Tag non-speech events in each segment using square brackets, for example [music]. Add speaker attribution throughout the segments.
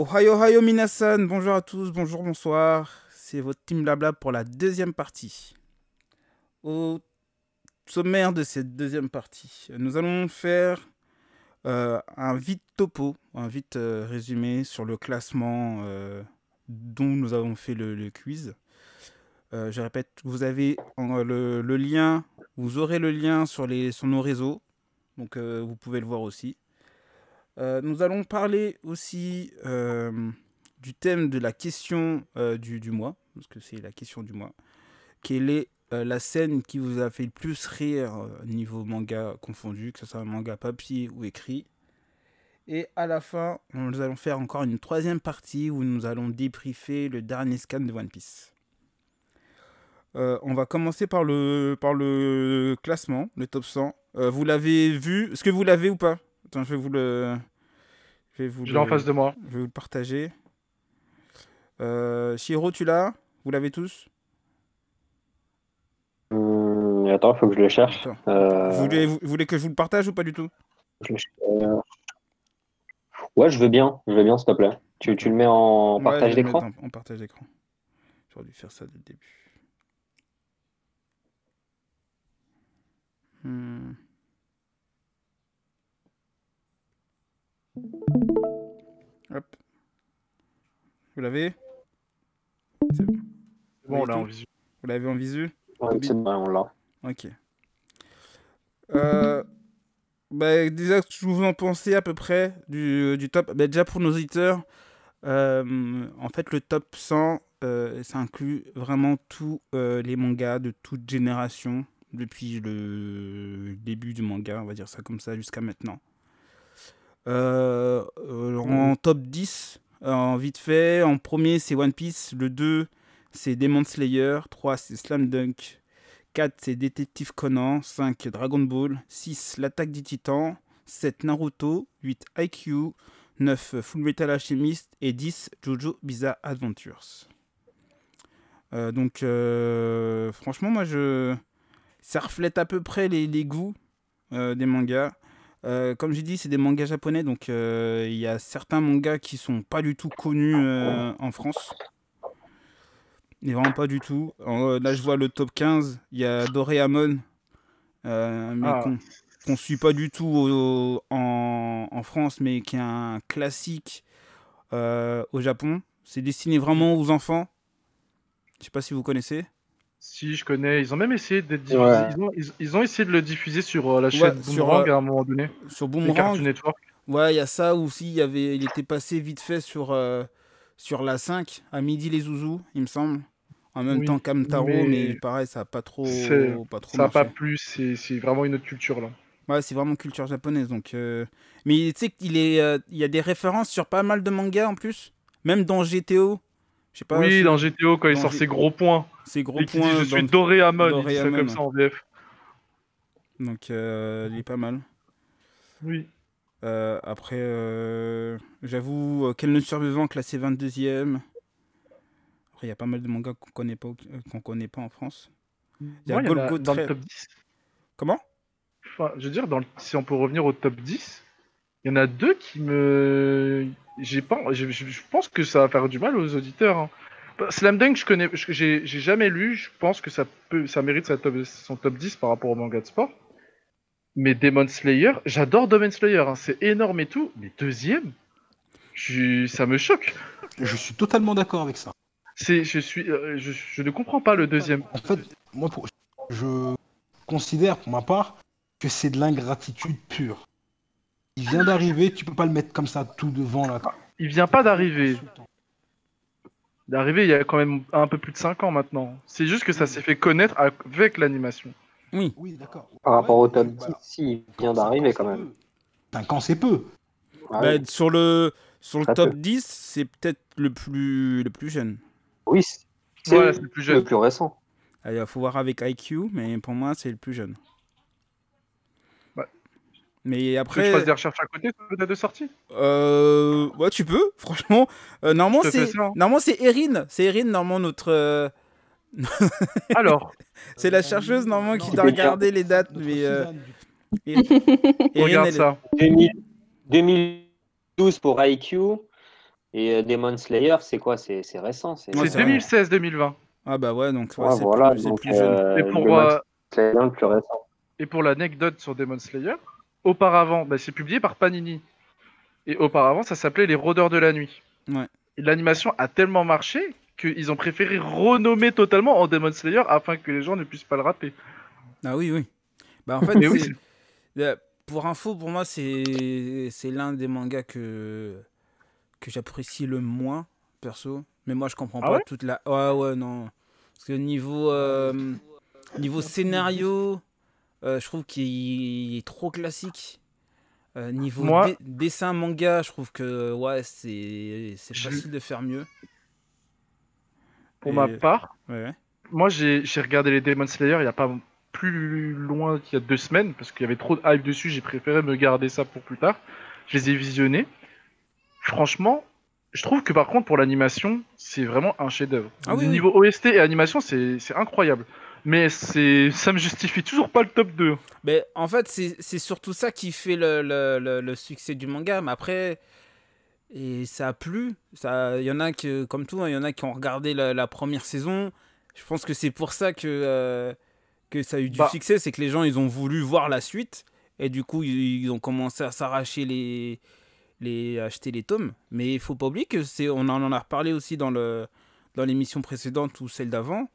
Speaker 1: Ohio, Ohio, Minasan, bonjour à tous, bonjour, bonsoir. C'est votre team Blabla pour la deuxième partie. Au sommaire de cette deuxième partie, nous allons faire euh, un vite topo, un vite euh, résumé sur le classement euh, dont nous avons fait le, quiz. je répète, vous avez le, lien, vous aurez le lien sur, sur nos réseaux, donc vous pouvez le voir aussi. Nous allons parler aussi du thème de la question du, du, mois, parce que c'est la question du mois. Quelle est la scène qui vous a fait le plus rire niveau manga confondu, que ce soit un manga papier ou écrit? Et à la fin, nous allons faire encore une troisième partie où nous allons débriefer le dernier scan de One Piece. on va commencer par le, par le classement, le top 100. vous l'avez vu Est-ce que vous l'avez ou pas? Attends, je vais vous le.
Speaker 2: Je vais vous l'ai en face de moi.
Speaker 1: Je vais vous le partager. Euh, Shiro, tu l'as? Vous l'avez tous?
Speaker 3: Hum, Attends, il faut que je le cherche.
Speaker 1: Euh, vous, voulez, que je vous le partage ou pas du tout?
Speaker 3: euh, Ouais, je veux bien. Je veux bien, s'il te plaît. Tu, tu le mets en partage d'écran
Speaker 1: En partage d'écran. J'aurais dû faire ça dès le début. Hmm. Hop. Vous l'avez
Speaker 2: C'est bon, on l'a en visu.
Speaker 1: Vous l'avez en visu
Speaker 3: ouais, c'est bon, on l'a.
Speaker 1: Ok. Euh, bah, déjà, que vous en pensez à peu près du, du top bah, Déjà pour nos auditeurs, euh, en fait, le top 100, euh, ça inclut vraiment tous euh, les mangas de toute génération, depuis le début du manga, on va dire ça comme ça, jusqu'à maintenant. En top 10, en vite fait, en premier, c'est One Piece. Le 2, c'est Demon Slayer. 3, c'est Slam Dunk. 4, c'est Détective Conan. 5, Dragon Ball. 6, L'attaque des titans. 7, Naruto. 8, IQ. 9, Full Metal Alchemist. Et 10, Jojo Bizarre Adventures. Euh, donc, euh, franchement, moi, je... ça reflète à peu près les, les goûts euh, des mangas. Euh, comme j'ai dit, c'est des mangas japonais, donc euh, il y a certains mangas qui sont pas du tout connus euh, en France. Mais vraiment pas du tout. là, je vois le top 15. Il y a Doraemon, mais ah. qu'on ne suit pas du tout en, en, France, mais qui est un classique au Japon. C'est destiné vraiment aux enfants. Je sais pas si vous connaissez.
Speaker 2: Si, je connais. Ils ont même essayé de ils, ont, essayé de le diffuser sur euh, la chaîne Boomerang euh, à un moment donné.
Speaker 1: Sur Boomerang. Network. Ouais, il y a ça aussi. Il, y avait... il était passé vite fait sur, euh, sur la 5, à midi les zouzous, il me semble. En même temps qu'Amtaro, mais... mais... pareil, ça n'a pas trop,
Speaker 2: pas trop Ça n'a pas plu, c'est vraiment une autre culture là.
Speaker 1: Ouais, c'est vraiment culture japonaise. Donc, Mais tu sais qu'il est, il y a des références sur pas mal de mangas en plus. Même dans GTO,
Speaker 2: oui, dans GTO, quand il sort ses gros points.
Speaker 1: Ses gros points.
Speaker 2: je suis Doréamon, il dit comme ça en VF.
Speaker 1: Donc, euh, il est pas mal.
Speaker 2: Oui.
Speaker 1: Euh, après, euh, j'avoue, Quel ne survivant classé 22ème. Après, il y a pas mal de mangas qu'on connaît pas, qu'on connaît pas en France.
Speaker 2: Il y a, Golgo dans le top 10.
Speaker 1: Comment?
Speaker 2: Enfin, Je veux dire, dans si on peut revenir au top 10, il y en a deux qui me j'ai pas, je, pense que ça va faire du mal aux auditeurs. Hein. Slam Dunk, je connais, j'ai jamais lu. Je pense que ça peut, ça mérite sa top, son top 10 par rapport au manga de sport. Mais Demon Slayer, j'adore Demon Slayer, hein. c'est énorme et tout. Mais deuxième, je, ça me choque.
Speaker 4: Je suis totalement d'accord avec ça.
Speaker 2: C'est, je suis, euh, je, ne comprends pas le deuxième.
Speaker 4: En fait, moi, je considère pour ma part que c'est de l'ingratitude pure. Il vient d'arriver, tu peux pas le mettre comme ça tout devant là.
Speaker 2: Il vient pas d'arriver. D'arriver il y a quand même un peu plus de 5 ans maintenant. C'est juste que ça s'est fait connaître avec l'animation.
Speaker 1: Oui.
Speaker 4: Oui, d'accord.
Speaker 3: Par rapport au top 10, si, il vient d'arriver quand même.
Speaker 4: 5 ans, c'est peu.
Speaker 1: Bah, sur le, sur le top 10, c'est peut-être le plus, le plus jeune.
Speaker 3: Oui, c'est le, plus jeune. le plus récent.
Speaker 1: Il faut voir avec IQ, mais pour moi, c'est le plus jeune. Mais après.
Speaker 2: Tu je fasse des recherches à côté de date de sortie
Speaker 1: Euh. Ouais, tu peux, [laughs] franchement. Euh, normalement, c'est. Hein. Normalement, c'est Erin. C'est Erin, normalement, notre. Euh, [laughs]
Speaker 2: Alors?
Speaker 1: C'est la chercheuse, normalement, qui doit regarder les dates. Mais. Euh...
Speaker 2: Regarde ça.
Speaker 3: 2012 pour IQ. Et euh, Demon Slayer, c'est quoi? C'est c'est récent. C'est
Speaker 1: Ouais,
Speaker 2: C'est
Speaker 1: c'est vrai.
Speaker 2: 2016-2020.
Speaker 1: Ah bah ouais, donc ouais, c'est
Speaker 3: voilà,
Speaker 1: plus,
Speaker 3: donc,
Speaker 1: plus jeune.
Speaker 3: euh,
Speaker 2: Et pour,
Speaker 3: Demon
Speaker 2: euh,
Speaker 3: Slayer, le plus récent.
Speaker 2: Et pour l'anecdote sur Demon Slayer, auparavant, bah, c'est publié par Panini. Et auparavant, ça s'appelait Les Rôdeurs de la Nuit.
Speaker 1: Ouais.
Speaker 2: Et l'animation a tellement marché qu'ils ont préféré renommer totalement en Demon Slayer afin que les gens ne puissent pas le rater.
Speaker 1: Ah oui, oui. Bah en fait,
Speaker 2: oui,
Speaker 1: euh, pour info, pour moi, c'est c'est l'un des mangas que, que j'apprécie le moins, perso. Mais moi, je comprends
Speaker 2: Ah
Speaker 1: pas
Speaker 2: ouais?
Speaker 1: toute la... Ouais, ouais, non. Parce que niveau, euh, niveau scénario, euh, je trouve qu'il est trop classique. Euh, niveau
Speaker 2: Moi-
Speaker 1: dessin manga, je trouve que ouais, c'est facile de faire mieux.
Speaker 2: Pour
Speaker 1: Et-
Speaker 2: ma part,
Speaker 1: Ouais,
Speaker 2: moi j'ai regardé les Demon Slayer il n'y a pas plus loin qu'il y a deux semaines parce qu'il y avait trop de hype dessus. J'ai préféré me garder ça pour plus tard. Je les ai visionnés. Franchement, je trouve que par contre pour l'animation, c'est vraiment un chef-d'œuvre.
Speaker 1: Ah oui, oui.
Speaker 2: Niveau OST et animation, c'est incroyable. Mais c'est ça me justifie toujours pas le top 2.
Speaker 1: Mais en fait, c'est surtout ça qui fait le, le, le- le succès du manga. Mais après, et ça a plu. Ça- Il y en a qui, comme tout, hein, il y en a qui ont regardé la, la première saison. Je pense que c'est pour ça que, euh, que ça a eu du
Speaker 2: Bah.
Speaker 1: succès. C'est que les gens, ils ont voulu voir la suite. Et du coup, ils, ils ont commencé à s'arracher les, les acheter les tomes. Mais il faut pas oublier que c'est, on en a reparlé aussi dans le dans l'émission précédente ou celle d'avant.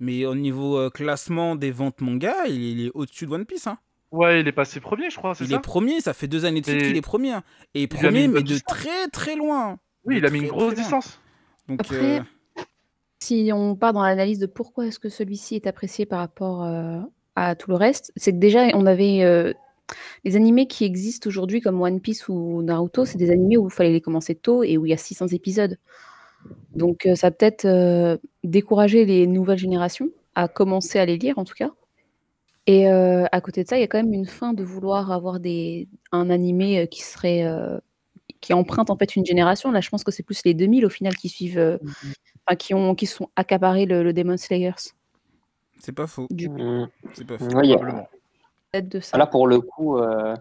Speaker 1: Mais au niveau euh, classement des ventes manga, il, il est au-dessus de One Piece. Hein.
Speaker 2: Ouais, il est passé premier, je crois, c'est
Speaker 1: Il
Speaker 2: ça
Speaker 1: est premier, ça fait deux années de suite qu'il est premier. hein. Et premier, mais de
Speaker 2: distance.
Speaker 1: très très loin.
Speaker 2: Oui,
Speaker 1: De
Speaker 2: il a mis une grosse distance.
Speaker 1: Donc,
Speaker 5: Après,
Speaker 1: euh,
Speaker 5: Si on part dans l'analyse de pourquoi est-ce que celui-ci est apprécié par rapport euh, à tout le reste, c'est que déjà on avait euh, les animés qui existent aujourd'hui comme One Piece ou Naruto, c'est des animés où il fallait les commencer tôt et où il y a 600 épisodes. Donc euh, ça a peut-être euh, découragé les nouvelles générations à commencer à les lire en tout cas. Et euh, à côté de ça, il y a quand même une fin de vouloir avoir des, un animé euh, qui serait euh, qui emprunte en fait une génération. Là, je pense que c'est plus les 2000 au final qui suivent, euh, enfin, qui ont qui sont accaparés le, le Demon Slayers.
Speaker 1: c'est pas faux.
Speaker 5: Du
Speaker 3: Mm.
Speaker 1: C'est pas faux.
Speaker 3: A-
Speaker 5: de ça.
Speaker 3: Là, pour le coup, euh,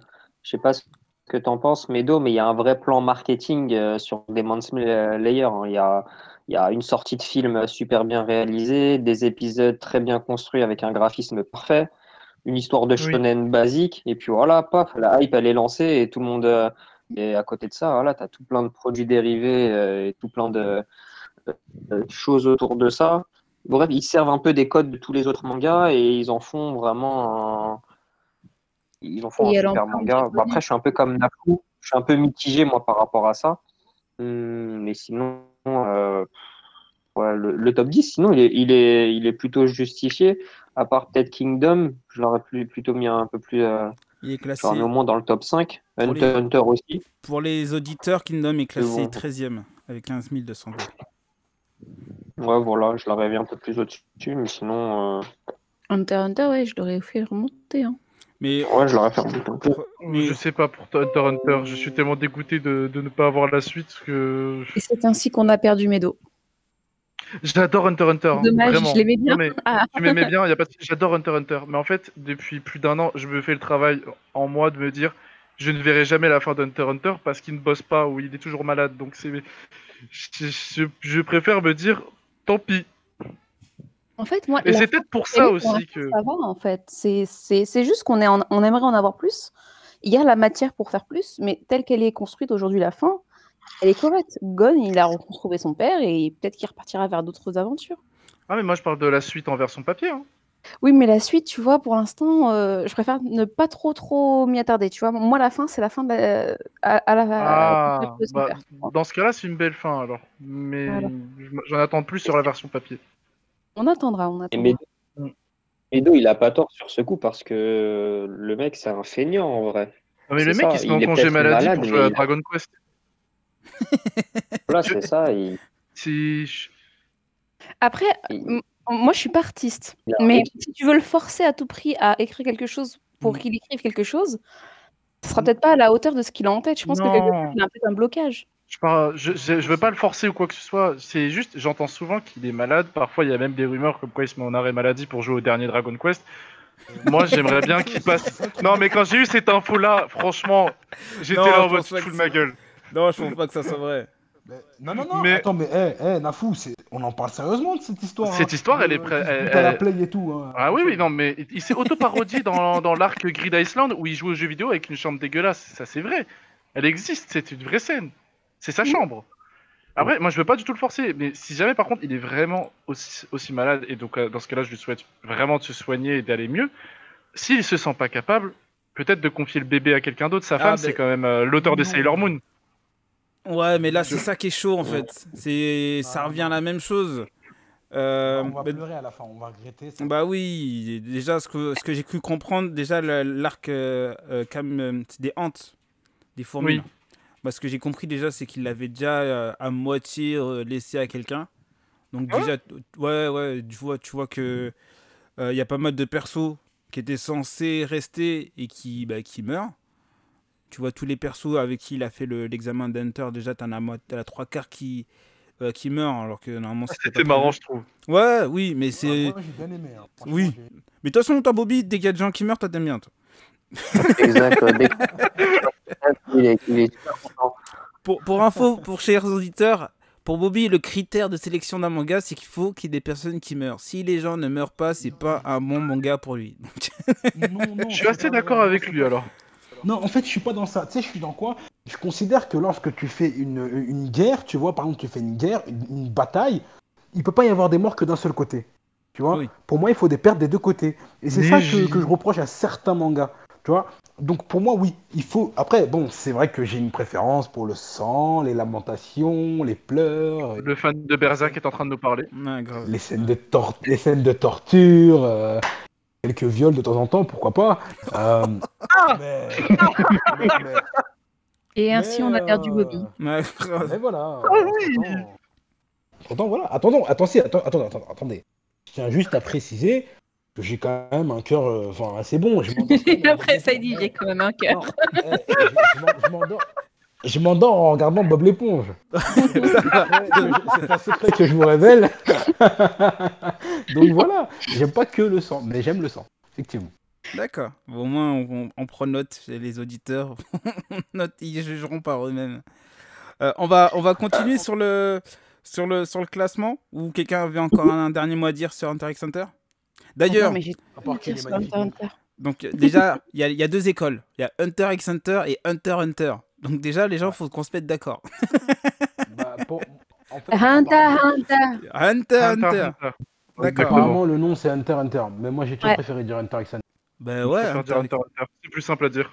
Speaker 3: je sais pas ce que tu en penses, Medo, mais il y a un vrai plan marketing euh, sur Demon Slayer. hein. Il y a, il y a une sortie de film super bien réalisée, des épisodes très bien construits avec un graphisme parfait, une histoire de
Speaker 2: Oui.
Speaker 3: shonen basique, et puis voilà, paf, la hype, elle est lancée et tout le monde. euh, et à côté de ça, voilà, tu as tout plein de produits dérivés euh, et tout plein de, de choses autour de ça. Bref, ils servent un peu des codes de tous les autres mangas et ils en font vraiment un, ils en font
Speaker 5: Et
Speaker 3: un super manga. Bon, après, je suis un peu comme Nafu, je suis un peu mitigé moi par rapport à ça. Hum, mais sinon, euh, ouais, le, le top 10, sinon, il est, il est, il est plutôt justifié. À part peut-être Kingdom, je l'aurais plus- plutôt mis un peu plus, euh,
Speaker 1: Il est
Speaker 3: je
Speaker 1: classé.
Speaker 3: l'aurais mis au moins dans le top 5.
Speaker 1: Pour
Speaker 3: Hunter
Speaker 1: les-
Speaker 3: Hunter aussi.
Speaker 1: Pour les auditeurs, Kingdom est classé
Speaker 3: bon.
Speaker 1: 13ème avec 15 200
Speaker 3: Ouais, voilà, je l'aurais mis un peu plus au-dessus, mais sinon, euh,
Speaker 5: Hunter Hunter, ouais, je l'aurais fait remonter. hein.
Speaker 1: Mais,
Speaker 3: ouais, je l'aurais fait
Speaker 1: mais
Speaker 2: Je sais pas pour Hunter x Hunter, je suis tellement dégoûté de, de ne pas avoir la suite que
Speaker 5: Et c'est ainsi qu'on a perdu Medo.
Speaker 2: j'adore Hunter x Hunter.
Speaker 5: Dommage,
Speaker 2: vraiment.
Speaker 5: je l'aimais bien.
Speaker 2: Non, mais
Speaker 5: Ah.
Speaker 2: tu m'aimais bien, y a pas de... j'adore Hunter x Hunter. Mais en fait, depuis plus d'un an, je me fais le travail en moi de me dire je ne verrai jamais la fin d'Hunter x Hunter parce qu'il ne bosse pas ou il est toujours malade. Donc c'est, je, je- je préfère me dire tant pis.
Speaker 5: En fait, moi,
Speaker 2: c'est peut-être pour ça aussi que.
Speaker 5: ça va en fait. C'est juste qu'on on aimerait en avoir plus. Il y a la matière pour faire plus, mais telle qu'elle est construite aujourd'hui, la fin, elle est correcte. Gon, il a retrouvé son père et peut-être qu'il repartira vers d'autres aventures.
Speaker 2: Ah mais moi je parle de la suite en version papier. hein.
Speaker 5: Oui, mais la suite, tu vois, pour l'instant, euh, je préfère ne pas trop trop m'y attarder. Tu vois, moi, la fin, c'est la fin de la- à, à la.
Speaker 2: Ah, bah, dans ce cas-là, c'est une belle fin alors. Mais
Speaker 5: Voilà.
Speaker 2: j'en attends plus sur la version papier.
Speaker 5: On attendra, on
Speaker 3: Et
Speaker 5: attendra.
Speaker 2: Mm.
Speaker 3: Medo, il a pas tort sur ce coup parce que le mec, c'est un feignant en vrai.
Speaker 2: Non, mais le mec
Speaker 3: ça,
Speaker 2: il se met en congé maladie
Speaker 3: malade,
Speaker 2: pour jouer à Dragon Quest.
Speaker 3: Voilà, c'est [laughs] ça. Il,
Speaker 5: Après,
Speaker 3: il-
Speaker 5: moi, je suis pas artiste.
Speaker 3: a-
Speaker 5: Mais si tu veux le forcer à tout prix à écrire quelque chose pour
Speaker 2: Mm.
Speaker 5: qu'il écrive quelque chose, ce sera peut-être pas à la hauteur de ce qu'il a en tête. Je pense que quelque
Speaker 2: Non.
Speaker 5: part, il a peut-être un blocage.
Speaker 2: Je, par- je, je, je veux pas le forcer ou quoi que ce soit. C'est juste, j'entends souvent qu'il est malade. Parfois, il y a même des rumeurs comme quoi il se met en arrêt maladie pour jouer au dernier Dragon Quest. Moi, j'aimerais bien qu'il passe. Non, mais quand j'ai eu cette info-là, franchement, j'étais là en mode de ma gueule.
Speaker 1: Non, je pense pas que ça soit vrai.
Speaker 4: Mais- non, non, non,
Speaker 2: Mais-
Speaker 4: attends, mais eh, eh, Nafou, on en parle sérieusement de cette histoire.
Speaker 2: Cette
Speaker 4: hein.
Speaker 2: histoire, elle est
Speaker 4: Euh,
Speaker 2: prêt-
Speaker 4: qui se
Speaker 2: elle-
Speaker 4: la play et tout. hein.
Speaker 2: Ah oui, oui, non, mais il s'est auto-parodié dans, dans l'arc Grid Island où il joue aux jeux vidéo avec une chambre dégueulasse. Ça, c'est vrai. Elle existe, c'est une vraie scène. C'est sa chambre. Après, moi, je veux pas du tout le forcer, mais si jamais, par contre, il est vraiment aussi, aussi malade, et donc euh, dans ce cas-là, je lui souhaite vraiment de se soigner et d'aller mieux, s'il se sent pas capable, peut-être de confier le bébé à quelqu'un d'autre. Sa
Speaker 1: Ah,
Speaker 2: femme, c'est quand même euh, l'auteur de. Sailor Moon.
Speaker 1: Ouais, mais là, c'est ça qui est chaud en fait. C'est, ça
Speaker 4: Ah,
Speaker 1: revient à la même chose. Euh,
Speaker 4: on va
Speaker 1: bah,
Speaker 4: pleurer à la fin, on va regretter. ça.
Speaker 1: bah oui, déjà, ce que, ce que j'ai cru comprendre, déjà, l'arc euh, euh, euh, des hantes, des fourmis.
Speaker 2: Oui.
Speaker 1: Bah, ce que j'ai compris déjà, c'est qu'il l'avait déjà euh, à moitié euh, laissé à quelqu'un. Donc,
Speaker 2: Ah
Speaker 1: déjà, ouais, ouais, tu vois, tu vois que il y a pas mal de persos qui étaient censés rester et qui, bah, qui meurent. Tu vois, tous les persos avec qui il a fait le- l'examen d'Hunter, déjà, t'en as, mo- t'as trois quarts qui, euh, qui meurent, alors que normalement, c'était pas
Speaker 2: C'était marrant, je trouve.
Speaker 1: Ouais, oui, mais
Speaker 4: Ah,
Speaker 1: c'est.
Speaker 4: hein.
Speaker 1: Oui. Mais de toute façon, toi, Bobby, dès qu'il y a des gens qui meurent, toi, t'aimes bien, toi.
Speaker 3: Exact. dès que- il, est, il est super content.
Speaker 1: Pour, pour info, pour chers auditeurs, pour Bobby, le critère de sélection d'un manga, c'est qu'il faut qu'il y ait des personnes qui meurent. Si les gens ne meurent pas, c'est pas un bon manga pour lui. [laughs] Donc,
Speaker 4: Non, non,
Speaker 2: Je suis assez d'accord avec lui alors.
Speaker 4: Non, en fait, je suis pas dans ça. Tu sais, je suis dans quoi? Je considère que lorsque tu fais une, une guerre, tu vois, par exemple, tu fais une guerre, une, une bataille, il peut pas y avoir des morts que d'un seul côté. Tu vois?
Speaker 1: Oui.
Speaker 4: Pour moi, il faut des pertes des deux côtés. Et c'est ça que je reproche à certains mangas. Tu vois Donc pour moi, oui, il faut. Après, bon, c'est vrai que j'ai une préférence pour le sang, les lamentations, les pleurs,
Speaker 2: Le fan de Berserk est en train de nous parler.
Speaker 1: ouais, grave.
Speaker 4: les scènes de, tor- les scènes de torture, euh, quelques viols de temps en temps, pourquoi pas. Euh, mais- mais-
Speaker 5: Et ainsi, on a perdu
Speaker 4: euh,
Speaker 5: Bobby.
Speaker 1: Grave.
Speaker 4: Et voilà.
Speaker 2: Ah oui.
Speaker 4: Attends. Attends, voilà. Attendons, attendez, attends, attends, attends, attendez. Je tiens juste à préciser que j'ai quand même un cœur euh, enfin, assez bon. Je en
Speaker 5: après, ça, dit j'ai quand même un cœur.
Speaker 4: Eh, [laughs] je- je m'en- je m'endors. Je m'endors en regardant Bob l'éponge. [laughs] C'est un secret que je vous révèle. [laughs] Donc voilà, j'aime pas que le sang, mais j'aime le sang, effectivement.
Speaker 1: D'accord. Bon, au moins, on, on- on prend note, les auditeurs note, ils jugeront par eux-mêmes. Euh, on, va, on va continuer sur le, sur, le, sur le classement Ou quelqu'un avait encore un, dernier mot à dire sur Hunter x Hunter D'ailleurs, donc euh, déjà, il y a, il y a deux écoles. Il y a Hunter x Hunter et Hunter x Hunter. Donc déjà, les gens, il faut qu'on se mette d'accord.
Speaker 4: Bah, pour- en fait,
Speaker 5: Hunter, Hunter.
Speaker 1: Hunter, Hunter.
Speaker 2: Hunter.
Speaker 1: D'accord.
Speaker 4: Apparemment, le nom c'est Hunter x Hunter, mais moi j'ai toujours
Speaker 5: Ouais.
Speaker 4: préféré dire Hunter x Hunter.
Speaker 1: Ben ouais,
Speaker 2: préfère dire
Speaker 1: Hunter,
Speaker 2: Hunter, Hunter. C'est plus simple à dire.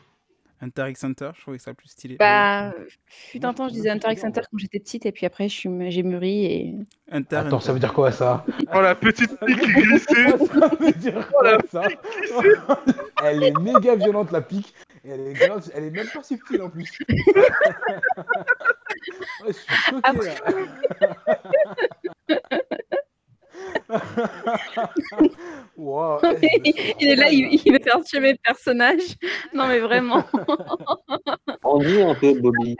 Speaker 1: Hunter x Hunter, je trouvais ça plus stylé.
Speaker 5: Bah, fut
Speaker 4: Moi,
Speaker 5: un temps, je disais Hunter x Hunter quand j'étais petite, et puis après, je suis- j'ai mûri et.
Speaker 1: Hunter,
Speaker 4: Attends,
Speaker 1: Hunter.
Speaker 4: ça veut dire quoi ça?
Speaker 2: Oh la petite pique glissée [laughs]
Speaker 4: Ça veut dire quoi ça? Elle est méga violente la pique, et elle est, grave- elle est même pas subtile en plus. [laughs] Ouais, je suis choqué
Speaker 5: Après-
Speaker 4: là. [laughs] [laughs] Wow, [laughs]
Speaker 5: Il est là, il, il veut faire tuer mes personnages. Non, mais vraiment. [laughs]
Speaker 3: On dit un peu Bobby.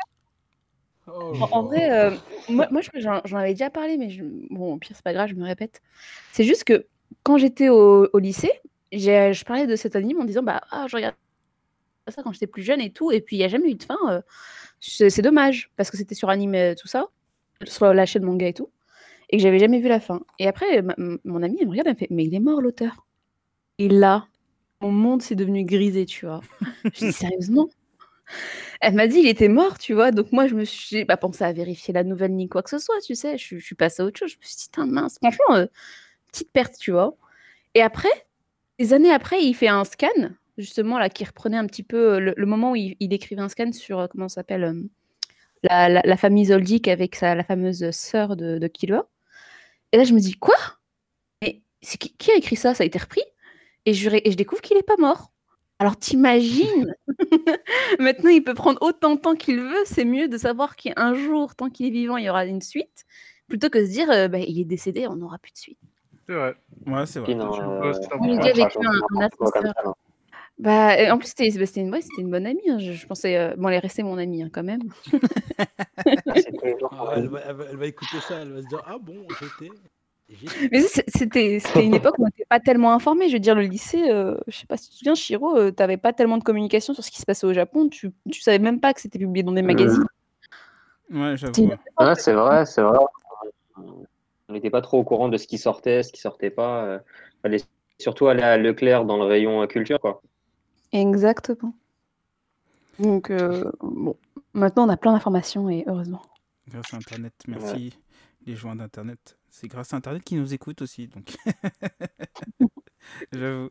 Speaker 4: Oh,
Speaker 5: En, en vrai, euh, moi, j'en j'en avais déjà parlé, mais je- bon, au pire, c'est pas grave, je me répète. C'est juste que quand j'étais au, au lycée, j'ai- je parlais de cet anime en disant bah ah, je regarde ça quand j'étais plus jeune et tout, et puis il n'y a jamais eu de fin. euh, c'est c'est dommage parce que c'était sur anime euh, tout ça, sur la chaîne manga et tout, et que j'avais jamais vu la fin. Et après, mon ami elle me regarde, elle me fait mais il est mort l'auteur. Et là, mon monde s'est devenu grisé, tu vois. [laughs] Je dis sérieusement? Elle m'a dit il était mort, tu vois. Donc moi, je me suis pas pensé à vérifier la nouvelle ni quoi que ce soit, tu sais. Je, suis- je suis passée à autre chose. Je me suis dit, Tain, mince, franchement, euh, petite perte, tu vois. Et après, des années après, il fait un scan, justement, là, qui reprenait un petit peu euh, le, le moment où il, il écrivait un scan sur, euh, comment ça s'appelle, euh, la, la- la famille Zoldyck avec sa, la fameuse sœur de, de Killua. Et là, je me dis, quoi? Mais c'est qui, qui a écrit ça? Ça a été repris? Et je, ré- et je découvre qu'il n'est pas mort. Alors t'imagines [laughs] Maintenant, il peut prendre autant de temps qu'il veut. C'est mieux de savoir qu'un jour, tant qu'il est vivant, il y aura une suite, plutôt que de se dire, euh, bah, il est décédé, on n'aura plus de suite.
Speaker 2: C'est vrai.
Speaker 1: Ouais, c'est vrai.
Speaker 3: Non, euh,
Speaker 2: un
Speaker 3: on
Speaker 5: avec ascenseur. Bah, en plus, c'était bah, une, ouais, c'était une bonne amie. hein. Je, je pensais, euh, bon, elle est restée mon amie hein, quand même. [laughs]
Speaker 6: Ah, elle, va, elle va- elle va écouter ça, elle va se dire Ah bon, j'étais.
Speaker 5: Mais c'était c'était une époque où on n'était pas tellement informé. Je veux dire, le lycée, euh, je sais pas si tu te souviens, Shiro, euh, t'avais pas tellement de communication sur ce qui se passait au Japon. Tu, tu savais même pas que c'était publié dans des magazines.
Speaker 1: Ouais, j'avoue.
Speaker 5: C'est
Speaker 1: ouais.
Speaker 3: Ouais, c'est vrai, c'est vrai. On n'était pas trop au courant de ce qui sortait, ce qui sortait pas. euh, fallait surtout aller à Leclerc dans le rayon euh, culture, quoi.
Speaker 5: Exactement. Donc, euh, bon, maintenant on a plein d'informations et heureusement.
Speaker 1: Grâce à Internet, merci les joueurs d'Internet. C'est grâce à Internet qu'ils nous écoutent aussi, donc. [laughs] J'avoue.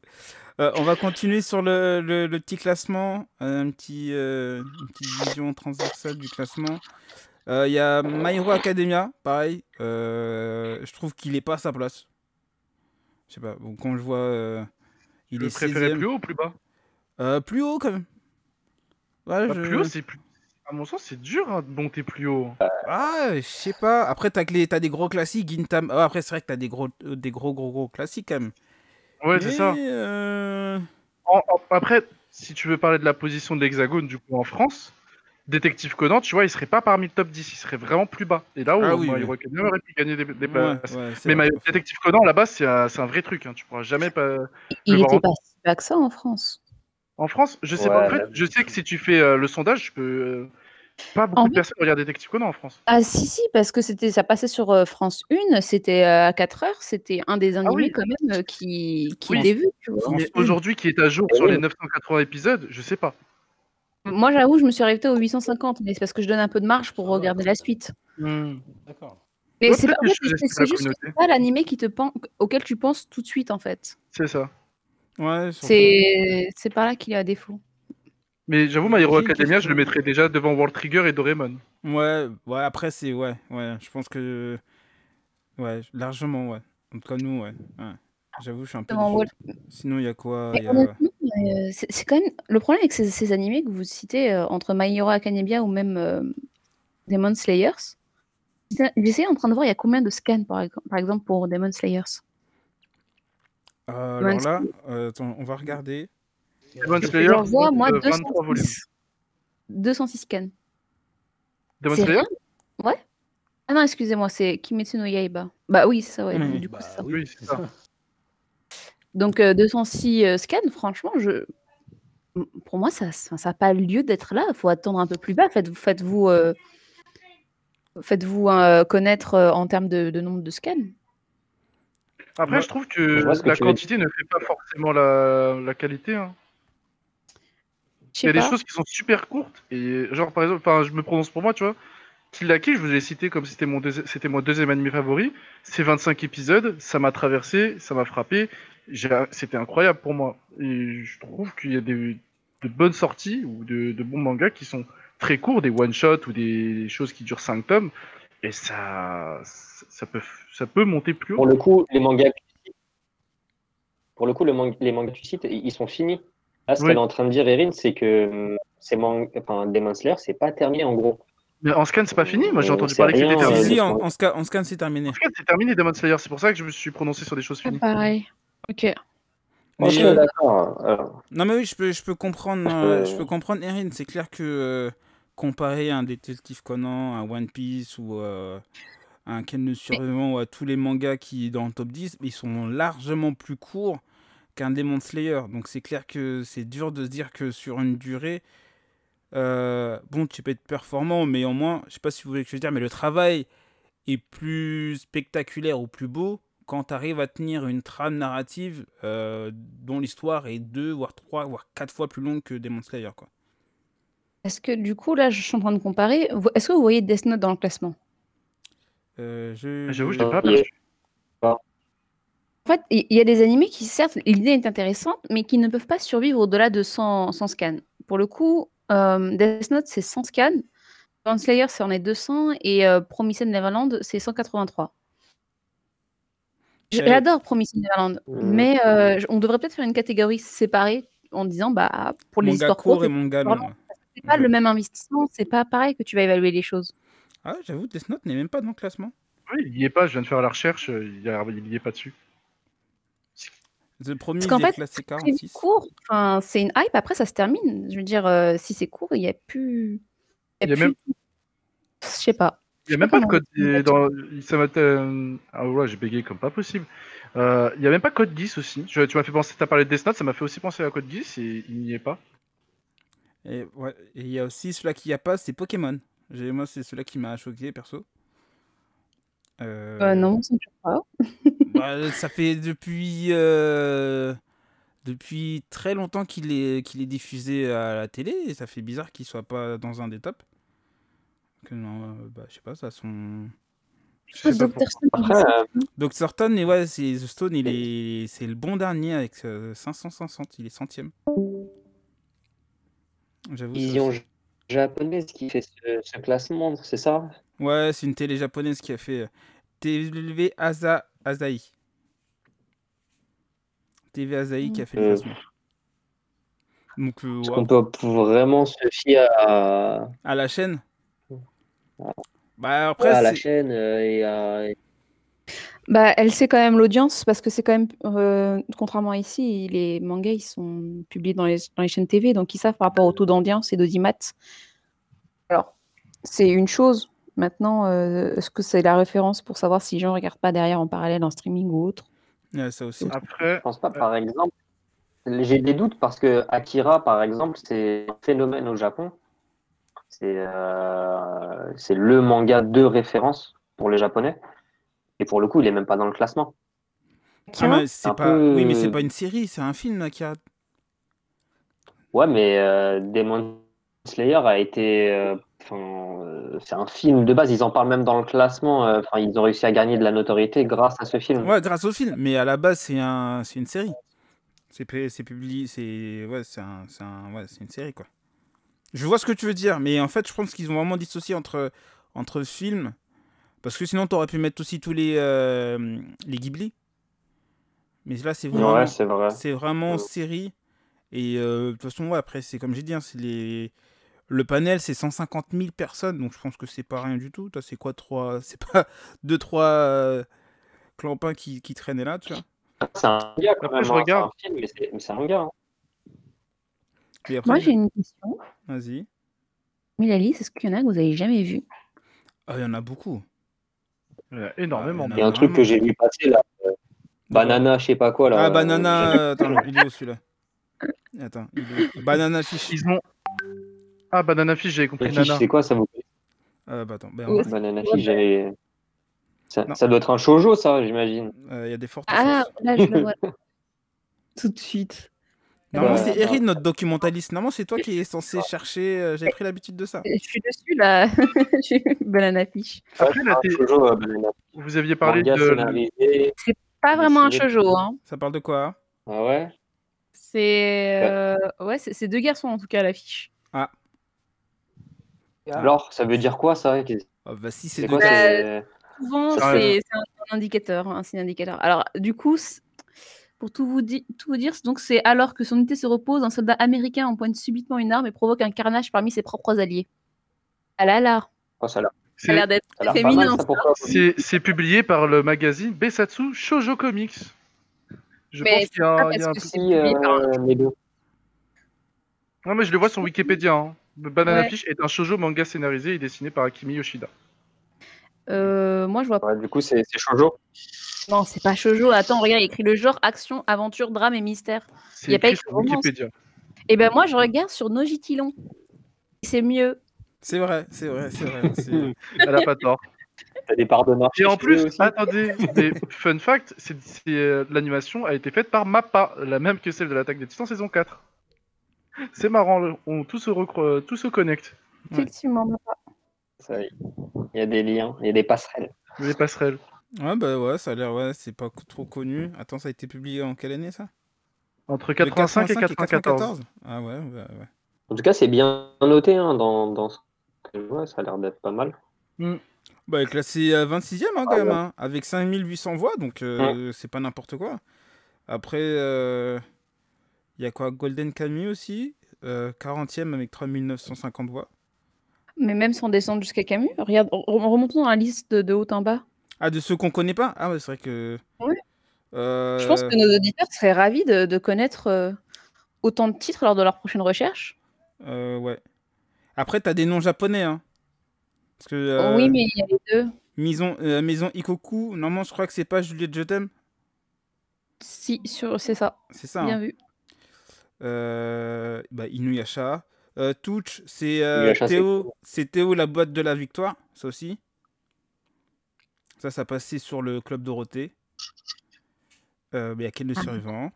Speaker 1: Euh, on va continuer sur le, le- le petit classement, un petit, euh, une petite vision transversale du classement. Euh, Il y a My Hero Academia, pareil. euh, je trouve qu'il est pas à sa place. Je sais pas, bon, quand je vois. euh, il
Speaker 2: le
Speaker 1: est
Speaker 2: préférais
Speaker 1: 16e.
Speaker 2: plus haut ou plus bas?
Speaker 1: Euh, plus haut quand même. Ouais,
Speaker 2: Bah,
Speaker 1: je-
Speaker 2: Plus haut, c'est plus. À mon sens, c'est dur hein, de monter plus haut.
Speaker 1: Ah, je sais pas. Après, t'as les- t'as des gros classiques, Gintam. Ah, après, c'est vrai que t'as des gros, euh, des gros, gros, gros classiques quand même.
Speaker 2: Ouais, c'est ça.
Speaker 1: Euh,
Speaker 2: En- en- après, si tu veux parler de la position de l'Hexagone, du coup, en France, Détective Conan, tu vois, il serait pas parmi le top 10, il serait vraiment plus bas. Et là où
Speaker 1: Ah oui,
Speaker 2: My
Speaker 1: oui.
Speaker 2: Aurait pu gagner des, places.
Speaker 1: ouais,
Speaker 2: Mais
Speaker 1: vrai.
Speaker 2: Détective Conan, là-bas, c'est un, c'est un vrai truc. hein. Tu pourras jamais pas.
Speaker 5: Il était pas si bas que ça en France.
Speaker 2: En France, je sais
Speaker 3: Ouais,
Speaker 2: pas. En fait, je sais que si tu fais euh, le sondage, je peux. euh, pas beaucoup
Speaker 5: En
Speaker 2: de
Speaker 5: fait-
Speaker 2: personnes regardent Détective Conan en France.
Speaker 5: Ah si, si, parce que c'était, ça passait sur euh, France 1, c'était euh, à 4 heures, c'était un des animés
Speaker 2: Ah oui.
Speaker 5: quand même euh, qui, qui
Speaker 2: Oui.
Speaker 5: vu, tu vois.
Speaker 2: Aujourd'hui, qui est à jour
Speaker 3: Eh
Speaker 2: sur les 980 épisodes, je sais pas.
Speaker 5: Moi j'avoue, je me suis arrêtée au 850, mais c'est parce que je donne un peu de marge pour
Speaker 4: Ça va.
Speaker 5: regarder la suite.
Speaker 4: D'accord.
Speaker 5: Mais c'est pas,
Speaker 2: ça
Speaker 5: juste que
Speaker 2: communauté.
Speaker 5: c'est pas l'animé qui te pen- auquel tu penses tout de suite en fait.
Speaker 2: C'est ça.
Speaker 1: Ouais.
Speaker 5: C'est c'est par là qu'il est à défaut.
Speaker 2: Mais j'avoue, My Hero Academia, je le mettrais déjà devant World Trigger et Doraemon.
Speaker 1: Ouais, ouais, après, c'est. Ouais, ouais, je pense que. Ouais, largement, ouais. En tout cas, nous, ouais. ouais. J'avoue, je suis un peu. Sinon, il y a quoi y a-
Speaker 5: euh, c'est quand même le problème avec ces, ces animés que vous citez euh, entre My Hero Academia ou même euh, Demon Slayers. J'essayais en train de voir il y a combien de scans par exemple pour Demon Slayers?
Speaker 1: Euh, alors là, euh, attends, on va regarder.
Speaker 2: Demon
Speaker 5: Je
Speaker 2: Slayer,
Speaker 5: leur vois moi
Speaker 2: euh, 23 volumes.
Speaker 5: 206, 206 scans.
Speaker 2: Demon
Speaker 5: C'est
Speaker 2: Slayer
Speaker 5: rien Ouais. Ah non, excusez-moi, c'est Kimetsu no Yaiba. Bah oui, c'est ça, ouais.
Speaker 1: Oui.
Speaker 5: Du coup,
Speaker 4: Bah
Speaker 5: c'est ça.
Speaker 2: Oui, c'est ça. [laughs]
Speaker 5: Donc euh, 206 euh, scans, franchement, je... pour moi, ça n'a ça a pas lieu d'être là. Il faut attendre un peu plus bas. Faites-vous faites-vous euh, faites-vous, euh, connaître euh, en termes de, de nombre de scans.
Speaker 2: Après,
Speaker 1: Ouais.
Speaker 2: je trouve que
Speaker 3: Je
Speaker 2: la quantité ne fait pas forcément la, la qualité. hein. Il y a des choses qui sont super courtes. Et genre, par exemple, enfin, je me prononce pour moi, tu vois. Kill la Kill, je vous ai cité comme c'était mon, deuxi- c'était mon deuxième animé favori. C'est 25 épisodes, ça m'a traversé, ça m'a frappé. C'était incroyable pour moi. Et je trouve qu'il y a des, de bonnes sorties ou de, de bons mangas qui sont très courts, des one-shots ou des choses qui durent 5 tomes. Et ça, ça, peut, ça peut monter plus haut.
Speaker 3: Pour le coup, les mangas pour le coup, le man- les mangas que tu cites, ils sont finis. Là, ce
Speaker 2: Oui.
Speaker 3: qu'elle est en train de dire, Erin, c'est que hum, ces man- enfin, Demon Slayer, c'est pas terminé en gros.
Speaker 2: Mais en scan, c'est pas fini. Moi, j'ai
Speaker 3: Euh,
Speaker 2: entendu parler que c'était
Speaker 3: euh,
Speaker 1: Si,
Speaker 2: terminé.
Speaker 1: si, en, scan, en scan, c'est terminé.
Speaker 2: En scan, c'est terminé Demon Slayer. C'est pour ça que je me suis prononcé sur des choses finies.
Speaker 5: pareil. Ok.
Speaker 1: Mais,
Speaker 3: Ok,
Speaker 1: euh,
Speaker 3: d'accord. Alors,
Speaker 1: Non mais oui, je peux, je peux comprendre,
Speaker 3: Je
Speaker 1: euh,
Speaker 3: peux-
Speaker 1: je peux comprendre Erin. C'est clair que euh, comparer un Détective Conan, un One Piece ou euh, un Ken Survivant ou à tous les mangas qui dans le top 10, ils sont largement plus courts qu'un Demon Slayer. Donc c'est clair que c'est dur de se dire que sur une durée, euh, bon, tu peux être performant, mais au moins, je sais pas si vous voulez que je veux dire, mais le travail est plus spectaculaire ou plus beau quand tu arrives à tenir une trame narrative euh, dont l'histoire est deux, voire trois, voire quatre fois plus longue que Demon Slayer. Quoi.
Speaker 5: Est-ce que du coup, là, je suis en train de comparer. Vous- Est-ce que vous voyez Death Note dans le classement?
Speaker 1: Euh, je,
Speaker 2: J'avoue, je l'ai pas aperçu.
Speaker 5: En fait, il il y a des animés qui, certes, l'idée est intéressante, mais qui ne peuvent pas survivre au-delà de 100, 100 scans. Pour le coup, euh, Death Note, c'est 100 scans. Slayer, c'est en est 200. Et euh, Promised Neverland, c'est 183. J-
Speaker 1: Euh,
Speaker 5: J'adore Promised Neverland,
Speaker 3: Mhm.
Speaker 5: mais euh, j- on devrait peut-être faire une catégorie séparée en disant, bah, pour les
Speaker 1: manga
Speaker 5: histoires
Speaker 1: court
Speaker 5: courtes,
Speaker 1: et manga long.
Speaker 5: vraiment-. C'est pas le même investissement, c'est pas pareil que tu vas évaluer les choses.
Speaker 1: Ah, j'avoue, Death Note n'est même pas dans le classement.
Speaker 2: Oui, il y est pas. Je viens de faire la recherche. euh, Il y, a- il y est pas dessus.
Speaker 1: The Promise
Speaker 5: qu'en
Speaker 1: est
Speaker 5: fait,
Speaker 1: 46.
Speaker 5: court, enfin, c'est une hype, après ça se termine. Je veux dire, euh, si c'est court, il n'y a plus.
Speaker 2: Il y a
Speaker 5: plus-
Speaker 2: même-
Speaker 5: Je sais pas.
Speaker 2: Il n'y a même
Speaker 5: pas
Speaker 2: de code. Dans... Ça m'a. euh, Ah ouais, j'ai bégayé comme pas possible. Euh, Il y a même pas code 10 aussi. Je- Tu m'as fait penser. T'as parlé de Death Note, ça m'a fait aussi penser à code 10 et il n'y est pas.
Speaker 1: Et ouais, et il y a aussi celui-là qui n'y a pas, c'est Pokémon. J'ai- Moi, c'est celui-là qui m'a choqué, perso. Euh,
Speaker 5: Euh, non, ça me choque pas. [laughs]
Speaker 1: bah, ça fait depuis, euh, depuis très longtemps qu'il est, qu'il est diffusé à la télé et ça fait bizarre qu'il soit pas dans un des tops. Que non, euh, bah, je sais pas, ça son.
Speaker 2: Je sais pas
Speaker 5: Dr. Stone,
Speaker 1: Dr. Stone, et ouais, c'est The Stone, il est, c'est le bon dernier avec euh, 560, il est centième. Ça
Speaker 3: vision japonaise qui fait ce, ce classement, c'est ça?
Speaker 1: Ouais, c'est une télé japonaise qui a fait euh, TV Asa Asahi. TV Asahi qui a fait le
Speaker 3: Euh,
Speaker 1: classement. Donc, euh, ouais,
Speaker 3: qu'on peut vraiment se fier à,
Speaker 1: à la chaîne? Bah après,
Speaker 3: à la chaîne euh, et à...
Speaker 5: Bah, elle sait quand même l'audience parce que c'est quand même, euh, contrairement à ici, les mangas ils sont publiés dans les, dans les chaînes TV, donc ils savent par rapport au taux d'audience et d'audimat. Alors, c'est une chose. Maintenant, euh, est-ce que c'est la référence pour savoir si les gens ne regardent pas derrière en parallèle en streaming ou autre?
Speaker 1: Ouais, ça aussi.
Speaker 2: Après,
Speaker 3: Je pense pas, par exemple. J'ai des doutes parce que Akira, par exemple, c'est un phénomène au Japon. C'est euh, c'est le manga de référence pour les Japonais. Et pour le coup, il est même pas dans le classement.
Speaker 1: Ah,
Speaker 5: Akira
Speaker 1: mais c'est
Speaker 3: un
Speaker 1: pas...
Speaker 3: peu-
Speaker 1: Oui, mais c'est pas une série, c'est un film qui a.
Speaker 3: Ouais, mais euh, Demon Slayer a été. euh, euh, c'est un film de base. Ils en parlent même dans le classement. euh, Enfin, ils ont réussi à gagner de la notoriété grâce à ce film.
Speaker 1: Ouais, grâce au film, mais à la base, c'est un... c'est une série. C'est pu- c'est publié, c'est ouais, c'est un... c'est un... ouais, c'est une série quoi. Je vois ce que tu veux dire, mais en fait, je pense qu'ils ont vraiment dissocié entre entre film, parce que sinon, t'aurais pu mettre aussi tous les euh, les Ghibli. Mais là, c'est vraiment
Speaker 3: Ouais, c'est vrai.
Speaker 1: c'est vraiment
Speaker 3: Ouais.
Speaker 1: série. Et euh, de toute façon, ouais, après, c'est comme j'ai dit, hein, c'est les le panel, c'est 150 000 personnes, donc je pense que c'est pas rien du tout. C'est quoi, trois [laughs] C'est pas deux, trois euh, clampins qui, qui traînaient là, tu vois?
Speaker 3: C'est un quand
Speaker 2: Après,
Speaker 3: même.
Speaker 2: je
Speaker 3: hein,
Speaker 2: regarde.
Speaker 3: C'est un film, mais c'est un manga. hein.
Speaker 1: Après,
Speaker 5: Moi, j'ai une question.
Speaker 1: Vas-y.
Speaker 5: Milali, est-ce qu'il y en a que vous avez jamais vu?
Speaker 1: Ah, il y en a beaucoup.
Speaker 2: Il y a énormément.
Speaker 3: Il y a un truc que j'ai vu passer là. euh, Banana, je sais pas quoi là.
Speaker 1: Ah,
Speaker 3: euh,
Speaker 1: Banana. euh, Attends, il est où celui-là Attends, il est où Banana Fish.
Speaker 2: Ils ont. Ah, Banana Fish, j'avais compris
Speaker 3: Les fiches,
Speaker 2: Nana.
Speaker 3: c'est quoi ça vous
Speaker 1: Euh, bah attends, ben,
Speaker 3: Banana Fish, j'avais. Ça, doit être un shoujo, ça, j'imagine.
Speaker 1: euh, il y a des fortes
Speaker 5: Ah,
Speaker 1: chances.
Speaker 5: là, je le [laughs] vois. Tout de suite.
Speaker 1: Normalement, c'est Erin, notre documentaliste. Normalement, c'est toi qui es censé chercher. euh, J'avais pris l'habitude de ça.
Speaker 5: Je suis dessus, là. J'ai Banana Fish.
Speaker 2: Après, là,
Speaker 3: euh,
Speaker 2: vous aviez parlé
Speaker 3: Manga
Speaker 2: de.
Speaker 3: scénarisé.
Speaker 5: Pas vraiment un shoujo, hein.
Speaker 1: Ça parle de quoi
Speaker 3: Ah ouais?
Speaker 5: C'est euh, ouais, c'est c'est deux garçons en tout cas à l'affiche.
Speaker 3: Alors, ça veut dire quoi ça?
Speaker 1: Ah, Bah, si c'est
Speaker 3: C'est
Speaker 1: deux
Speaker 3: quoi
Speaker 5: Bah,
Speaker 3: c'est-
Speaker 5: Souvent,
Speaker 2: Ah,
Speaker 5: c'est c'est un, un indicateur, un signe indicateur. Alors, du coup, c'est- pour tout vous, di- tout vous dire, donc c'est alors que son unité se repose, un soldat américain empoigne subitement une arme et provoque un carnage parmi ses propres alliés. Ah là là,
Speaker 3: Oh, ça a l'air-
Speaker 5: ça a l'air d'être
Speaker 3: ça a l'air
Speaker 5: très
Speaker 3: pas mal,
Speaker 5: féminin.
Speaker 3: ça, pourquoi
Speaker 2: C'est c'est publié par le magazine Besatsu Shoujo Comics. Je
Speaker 5: Mais
Speaker 2: pense qu'il y a, un- il y a
Speaker 3: euh, les deux.
Speaker 2: Non, mais je le vois sur Wikipédia. Hein. Banana
Speaker 5: Ouais.
Speaker 2: Fish est un shoujo manga scénarisé et dessiné par Akimi Yoshida.
Speaker 5: Euh, moi, je vois pas.
Speaker 3: Ouais, du coup, c'est c'est shoujo.
Speaker 5: Non, c'est pas shoujo. Attends, regarde, il écrit le genre action, aventure, drame et mystère.
Speaker 2: C'est
Speaker 5: Y a pas
Speaker 2: écrit sur
Speaker 5: romance.
Speaker 2: Wikipédia.
Speaker 5: Et ben moi, je regarde sur Nojitilon. C'est mieux.
Speaker 1: C'est vrai, c'est vrai, c'est vrai. [laughs]
Speaker 2: Elle a pas tort.
Speaker 3: T'as des parts de marché.
Speaker 2: Et en plus,
Speaker 3: aussi
Speaker 2: attendez, mais fun fact, c'est, euh, l'animation a été faite par Mappa, la même que celle de l'attaque des Titans saison 4. C'est marrant, on, tout, se recro- tout se connecte,
Speaker 1: Ouais.
Speaker 5: Effectivement.
Speaker 3: Ça, Il y a des liens, il y a des passerelles.
Speaker 2: les passerelles.
Speaker 1: Ouais, bah ouais, ça a l'air, ouais, c'est pas trop connu. Attends, ça a été publié en quelle année ça?
Speaker 2: Entre
Speaker 1: De
Speaker 2: 85 et 94.
Speaker 1: Ah ouais, ouais, ouais.
Speaker 3: En tout cas, c'est bien noté hein, dans, dans ce que je vois, ça a l'air d'être pas mal.
Speaker 1: Bah, il est classé euh, 26ème hein, quand
Speaker 3: Ah
Speaker 1: même,
Speaker 3: ouais.
Speaker 1: hein, avec 5800 voix, donc euh, c'est pas n'importe quoi. Après, il y a quoi? Golden Kamuy aussi, euh, 40ème avec 3950 voix.
Speaker 5: Mais même sans descendre jusqu'à Camus, regarde, re- remontons dans la liste de, de haut en bas.
Speaker 1: Ah, de ceux qu'on connaît pas? Ah ouais, c'est vrai que...
Speaker 5: Ouais.
Speaker 1: Euh,
Speaker 5: Je pense que nos auditeurs seraient ravis de, de connaître euh, autant de titres lors de leur prochaine recherche.
Speaker 1: euh, ouais. Après, t'as des noms japonais, hein. Parce que... euh,
Speaker 5: Oui, mais il y a les deux.
Speaker 1: Maison, euh, Maison Ikoku, normalement, je crois que c'est pas Juliette Je t'aime.
Speaker 5: Si, sur- c'est ça.
Speaker 1: C'est ça.
Speaker 5: Bien
Speaker 1: hein.
Speaker 5: vu.
Speaker 1: Euh, bah, Inuyasha. Euh, Touch, c'est euh, Théo, c'est Théo la boîte de la victoire, ça aussi. Ça, ça passait sur le club Dorothée. Euh, mais il y a quel le survivant?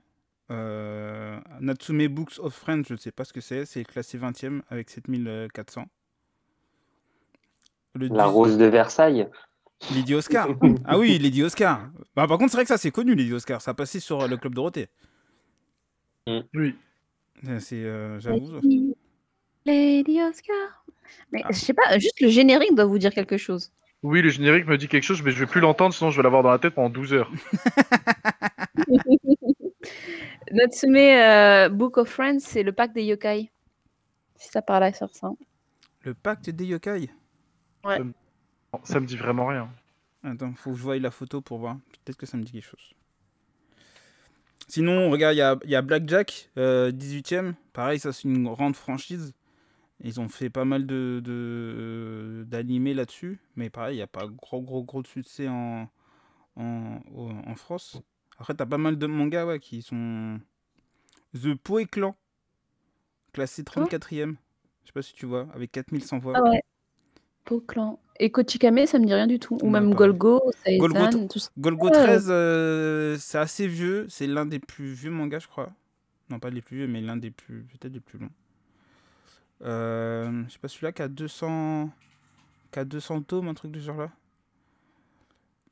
Speaker 1: Euh, Natsume Books of Friends, je ne sais pas ce que c'est, c'est classé 20ème avec 7400. Le
Speaker 3: La rose de Versailles.
Speaker 1: Lady Oscar. [laughs] ah oui, Lady Oscar. Bah, par contre, c'est vrai que ça, c'est connu, Lady Oscar. Ça passait sur euh, le club Dorothée.
Speaker 2: Oui.
Speaker 1: Euh, C'est, euh, j'avoue.
Speaker 5: Lady, Lady Oscar. Mais
Speaker 1: Ah.
Speaker 5: je sais pas, juste le générique doit vous dire quelque chose.
Speaker 2: Oui, le générique me dit quelque chose, mais je vais plus l'entendre, sinon je vais l'avoir dans la tête pendant 12 heures. [laughs]
Speaker 5: Natsume euh, Book of Friends, c'est le pack des yokai. Si ça parle à sur ça.
Speaker 1: Le pacte des yokai?
Speaker 2: Ça me dit vraiment rien.
Speaker 1: Attends, faut que je voie la photo pour voir. Peut-être que ça me dit quelque chose. Sinon, regarde, il y a, il y a Blackjack, euh, 18ème. Pareil, ça, c'est une grande franchise. Ils ont fait pas mal de, de- d'animés là-dessus. Mais pareil, il n'y a pas gros, gros, gros de succès en, en, en France. Après, t'as pas mal de mangas ouais, qui sont. The Poe Clan, classé 34ème. Je sais pas si tu vois, avec 4100 voix.
Speaker 5: Ah ouais. Beau clan. Et Kochikame, ça me dit rien du tout. Ou
Speaker 1: Non,
Speaker 5: même
Speaker 1: pareil.
Speaker 5: Golgo,
Speaker 1: Golgo,
Speaker 5: tout ça.
Speaker 1: Golgo
Speaker 5: Ouais.
Speaker 1: 13, euh, c'est assez vieux. C'est l'un des plus vieux mangas, je crois. Non, pas les plus vieux, mais l'un des plus. Peut-être des plus longs. Euh, je sais pas, celui-là qui a 200. Qui a 200 tomes, un truc du genre là.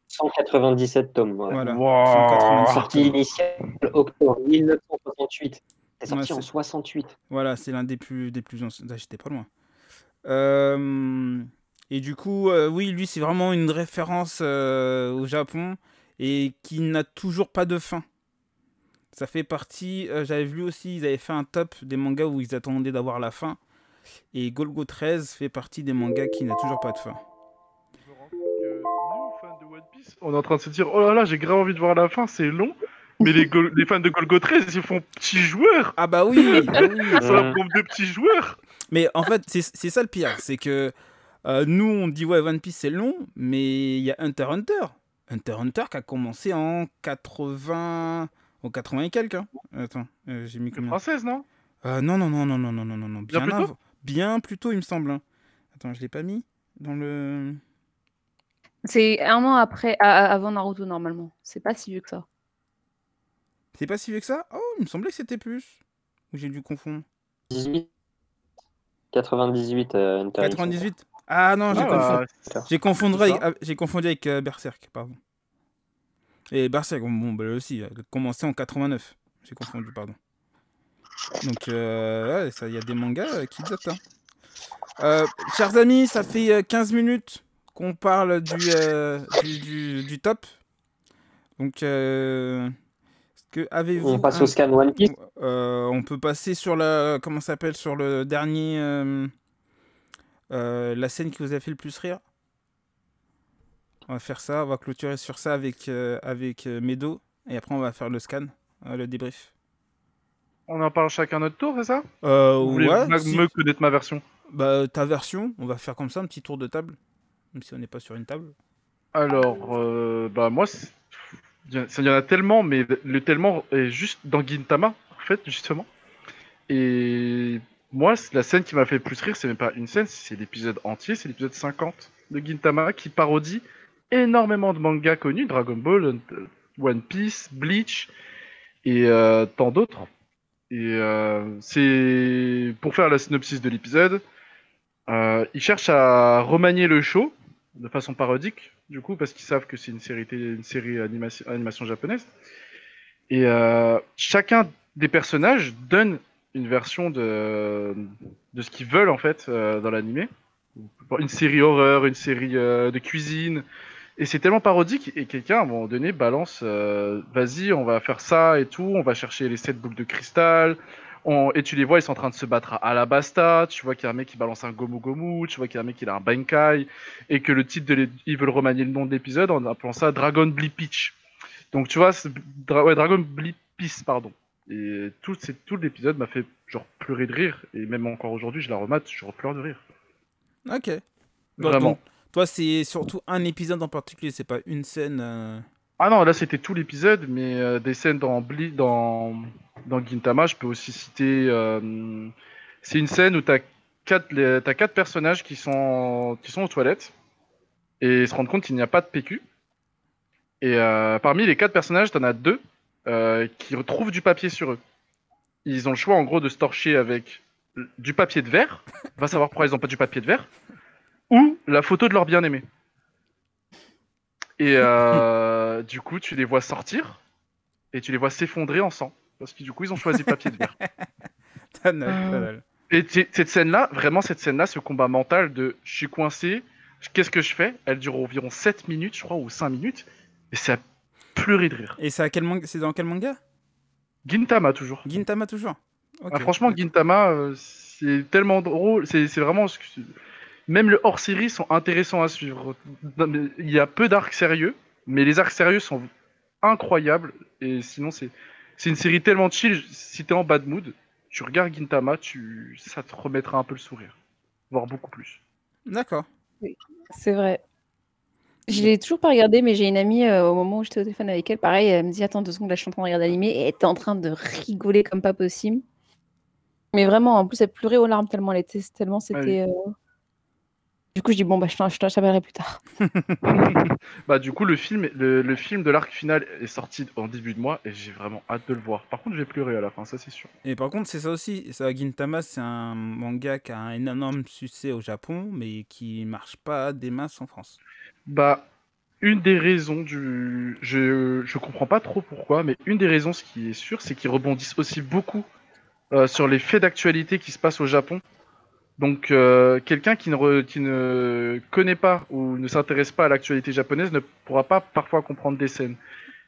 Speaker 3: 197 tomes. ouais.
Speaker 1: Voilà.
Speaker 2: Wow.
Speaker 1: 197
Speaker 3: Sortie
Speaker 1: tomes.
Speaker 3: initiale octobre 1968. C'est sorti
Speaker 1: Ouais,
Speaker 3: en
Speaker 1: c'est-
Speaker 3: 68.
Speaker 1: Voilà, c'est l'un des plus des plus anciens. Ah, J'étais pas loin. Euh, et du coup, euh, oui, lui, c'est vraiment une référence euh, au Japon et qui n'a toujours pas de fin. Ça fait partie. euh, J'avais vu aussi, ils avaient fait un top des mangas où ils attendaient d'avoir la fin. Et Golgo 13 fait partie des mangas qui n'a toujours pas de fin.
Speaker 2: On est en train de se dire oh là là, j'ai grave envie de voir la fin, c'est long. Mais les, les, fans de Golgo 13, ils font petits joueurs.
Speaker 1: Ah bah oui, bah oui.
Speaker 2: C'est un de petits joueurs.
Speaker 1: Mais en fait, c'est ça le pire, c'est que euh, nous on dit ouais One Piece c'est long, mais il y a Hunter Hunter. Hunter Hunter qui a commencé en 80 en 80 et quelques. Hein. Attends, euh, j'ai mis combien
Speaker 2: Française non?
Speaker 1: Euh, Non non non non non non non non
Speaker 2: bien,
Speaker 1: bien avant bien plus tôt, il me semble. hein. Attends, je l'ai pas mis dans le.
Speaker 5: C'est un an après, avant Naruto normalement. C'est pas si vieux que ça.
Speaker 1: C'est pas si vieux que ça? Oh, il me semblait que c'était plus. Ou j'ai dû confondre.
Speaker 3: 18. 98. euh.
Speaker 1: 98 Ah non, j'ai
Speaker 2: Ah,
Speaker 1: confondu. J'ai confondu, avec, j'ai confondu avec euh, Berserk, pardon. Et Berserk, bon, bon, bah, lui aussi, elle a commencé en 89. J'ai confondu, pardon. Donc, euh, ouais, il y a des mangas euh, qui datent. hein. Euh, chers amis, ça fait euh, 15 minutes qu'on parle du, euh, du, du- du top. Donc, euh, que avez-vous
Speaker 3: On passe
Speaker 1: un-
Speaker 3: au scan One Piece.
Speaker 1: on peut passer sur la comment s'appelle sur le dernier la scène qui vous a fait le plus rire? On va faire ça, on va clôturer sur ça avec avec Medo et après on va faire le scan, le débrief.
Speaker 2: On en parle chacun notre tour, c'est ça?
Speaker 1: Euh,
Speaker 2: Vous voulez
Speaker 1: ouais,
Speaker 2: ma-
Speaker 1: si-
Speaker 2: me connaître ma version?
Speaker 1: Bah, ta version, on va faire comme ça un petit tour de table, même si on n'est pas sur une table.
Speaker 2: Alors, euh, bah moi, il y en- a tellement, mais le tellement est juste dans Gintama, en fait, justement. Et moi, la scène qui m'a fait le plus rire, c'est même pas une scène, c'est l'épisode entier, c'est l'épisode 50 de Gintama qui parodie énormément de mangas connus, Dragon Ball, One Piece, Bleach et euh, tant d'autres. Et euh, c'est pour faire la synopsis de l'épisode, euh, ils cherchent à remanier le show de façon parodique, du coup, parce qu'ils savent que c'est une série, une série animation, animation japonaise. Et euh, chacun des personnages donne une version de, de ce qu'ils veulent, en fait, dans l'animé. Une série horreur, une série de cuisine. Et c'est tellement parodique, et quelqu'un, à un moment donné, balance euh, Vas-y, on va faire ça et tout, on va chercher les sept boucles de cristal. On- Et tu les vois, ils sont en train de se battre à Alabasta. Tu vois qu'il y a un mec qui balance un Gomu Gomu. Tu vois qu'il y a un mec qui a un Bankai et que le titre de ils veulent remanier le nom de l'épisode en appelant ça Dragon Bleepitch. Donc tu vois, Dra- ouais, Dragon pardon. Et tout, tout l'épisode m'a fait genre pleurer de rire et même encore aujourd'hui, je la remate, je pleure de rire.
Speaker 1: Ok. Bon,
Speaker 2: Vraiment.
Speaker 1: donc, toi, c'est surtout un épisode en particulier, c'est pas une scène. euh,
Speaker 2: Ah non, là c'était tout l'épisode, mais euh, des scènes dans Ble dans dans Gintama, je peux aussi citer euh, C'est une scène où quatre, les- t'as quatre personnages qui sont, qui sont aux toilettes et se rendent compte qu'il n'y a pas de PQ. Et parmi les quatre personnages, t'en as deux qui retrouvent du papier sur eux. Ils ont le choix en gros de se torcher avec du papier de verre, va savoir pourquoi ils n'ont pas du papier de verre, ou la photo de leur bien-aimé. Et euh, [laughs] du coup, tu les vois sortir et tu les vois s'effondrer en sang. Parce que du coup, ils ont choisi papier de verre. [laughs]
Speaker 1: Pas mal,
Speaker 5: Ah.
Speaker 1: pas mal.
Speaker 2: Et cette scène-là, vraiment cette scène-là, ce combat mental de je suis coincé, qu'est-ce que je fais? Elle dure environ 7 minutes, je crois, ou 5 minutes, et c'est à pleurer de rire.
Speaker 1: Et c'est dans quel manga?
Speaker 2: Gintama, toujours.
Speaker 1: Gintama toujours.
Speaker 2: Ah, franchement, Gintama, euh, c'est tellement drôle, c'est vraiment... Même le hors-série sont intéressants à suivre. Il y a peu d'arcs sérieux, mais les arcs sérieux sont incroyables, et sinon c'est c'est une série tellement chill, si t'es en bad mood, tu regardes Gintama, tu... ça te remettra un peu le sourire. Voire beaucoup plus.
Speaker 1: D'accord.
Speaker 5: C'est vrai. Je l'ai toujours pas regardé, mais j'ai une amie euh, au moment où j'étais au téléphone avec elle, pareil, elle me dit Attends deux secondes, là je suis en train de regarder l'animé et elle était en train de rigoler comme pas possible. Mais vraiment, en plus, elle pleurait aux larmes tellement elle était, tellement c'était. euh, Du coup, je dis Bon, bah je t'appellerai plus tard. [laughs]
Speaker 2: Bah du coup le film, le, le film de l'arc final est sorti en début de mois et j'ai vraiment hâte de le voir. Par contre je vais pleurer à la fin, ça c'est sûr.
Speaker 1: Et par contre, c'est ça aussi. Ça, Gintama, c'est un manga qui a un énorme succès au Japon, mais qui marche pas des masses en France.
Speaker 2: Bah une des raisons du, je je comprends pas trop pourquoi, mais une des raisons ce qui est sûr, c'est qu'ils rebondissent aussi beaucoup euh, sur les faits d'actualité qui se passent au Japon. Donc euh, quelqu'un qui ne re- qui ne connaît pas ou ne s'intéresse pas à l'actualité japonaise ne pourra pas parfois comprendre des scènes.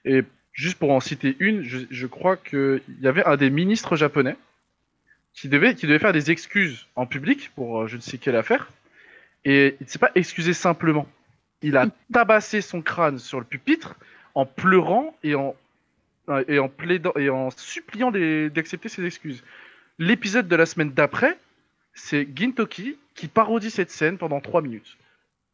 Speaker 2: Et juste pour en citer une, je, je crois qu'il y avait un des ministres japonais qui devait, qui devait faire des excuses en public pour euh, je ne sais quelle affaire. Et il ne s'est pas excusé simplement. Il a [laughs] tabassé son crâne sur le pupitre en pleurant et en, euh, et en, plaidant, et en suppliant d'accepter ses excuses. L'épisode de la semaine d'après, c'est Gintoki qui parodie cette scène pendant 3 minutes.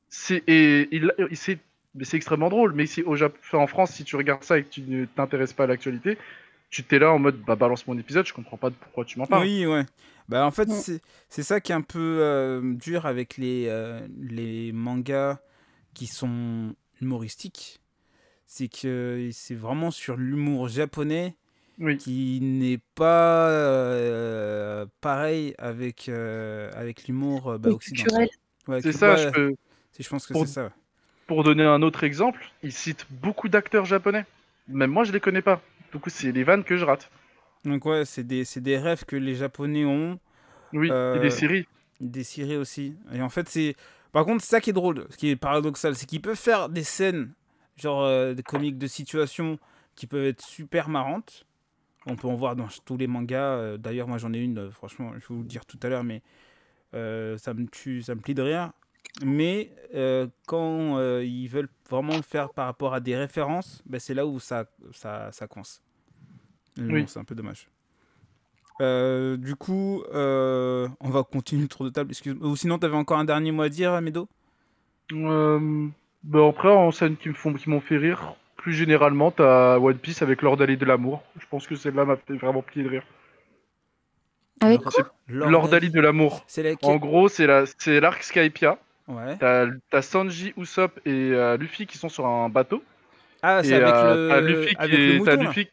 Speaker 2: C'est et il, il- c'est mais c'est extrêmement drôle. Mais si au Jap- enfin, en France, si tu regardes ça et que tu ne t'intéresses pas à l'actualité, tu t'es là en mode bah balance mon épisode, je comprends pas pourquoi tu m'en parles.
Speaker 1: Oui, ouais. Bah, en fait,
Speaker 5: Ouais.
Speaker 1: c'est c'est ça qui est un peu euh, dur avec les, euh, les mangas qui sont humoristiques. C'est que c'est vraiment sur l'humour japonais
Speaker 2: Oui.
Speaker 1: qui n'est pas euh, pareil avec, euh, avec l'humour euh, bah, occidental. Ouais,
Speaker 2: C'est ça. Je peux,
Speaker 1: c'est- je pense que
Speaker 2: pour-
Speaker 1: c'est ça.
Speaker 2: pour donner un autre exemple, il cite beaucoup d'acteurs japonais. Même moi, je les connais pas. Du coup, c'est les vannes que je rate.
Speaker 1: Donc ouais, c'est des, c'est des rêves que les Japonais ont,
Speaker 2: Oui.
Speaker 1: Euh,
Speaker 2: Et des séries.
Speaker 1: des séries aussi. Et en fait, c'est... Par contre, c'est ça qui est drôle, ce qui est paradoxal, c'est qu'ils peuvent faire des scènes, genre euh, des comiques de situation, qui peuvent être super marrantes. On peut en voir dans tous les mangas. euh, D'ailleurs, moi j'en ai une, euh, franchement, je vais vous le dire tout à l'heure, mais euh, ça me tue, ça me plie de rire. Mais euh, quand euh, ils veulent vraiment le faire par rapport à des références, ben, c'est là où ça, ça, ça coince.
Speaker 2: Oui.
Speaker 1: C'est un peu dommage. Du coup, on va continuer le tour de table. Excuse Ou sinon, tu avais encore un dernier mot à dire, Medo?
Speaker 2: Bah après, en font, qui m'ont fait rire, plus généralement, t'as One Piece avec Lord Ali de l'amour. Je pense que celle-là m'a fait vraiment plier de rire.
Speaker 5: Avec
Speaker 1: Lord-
Speaker 5: quoi
Speaker 2: Lord Ali de l'amour.
Speaker 1: La...
Speaker 2: En gros, c'est la, c'est l'arc Skypia.
Speaker 1: Ouais.
Speaker 2: T'as, t'as Sanji, Usopp et euh, Luffy qui sont sur un bateau.
Speaker 1: Ah, c'est avec,
Speaker 2: euh,
Speaker 1: le...
Speaker 2: Luffy qui
Speaker 1: avec
Speaker 2: est-
Speaker 1: le
Speaker 2: t'as
Speaker 1: mouton.
Speaker 2: Luffy-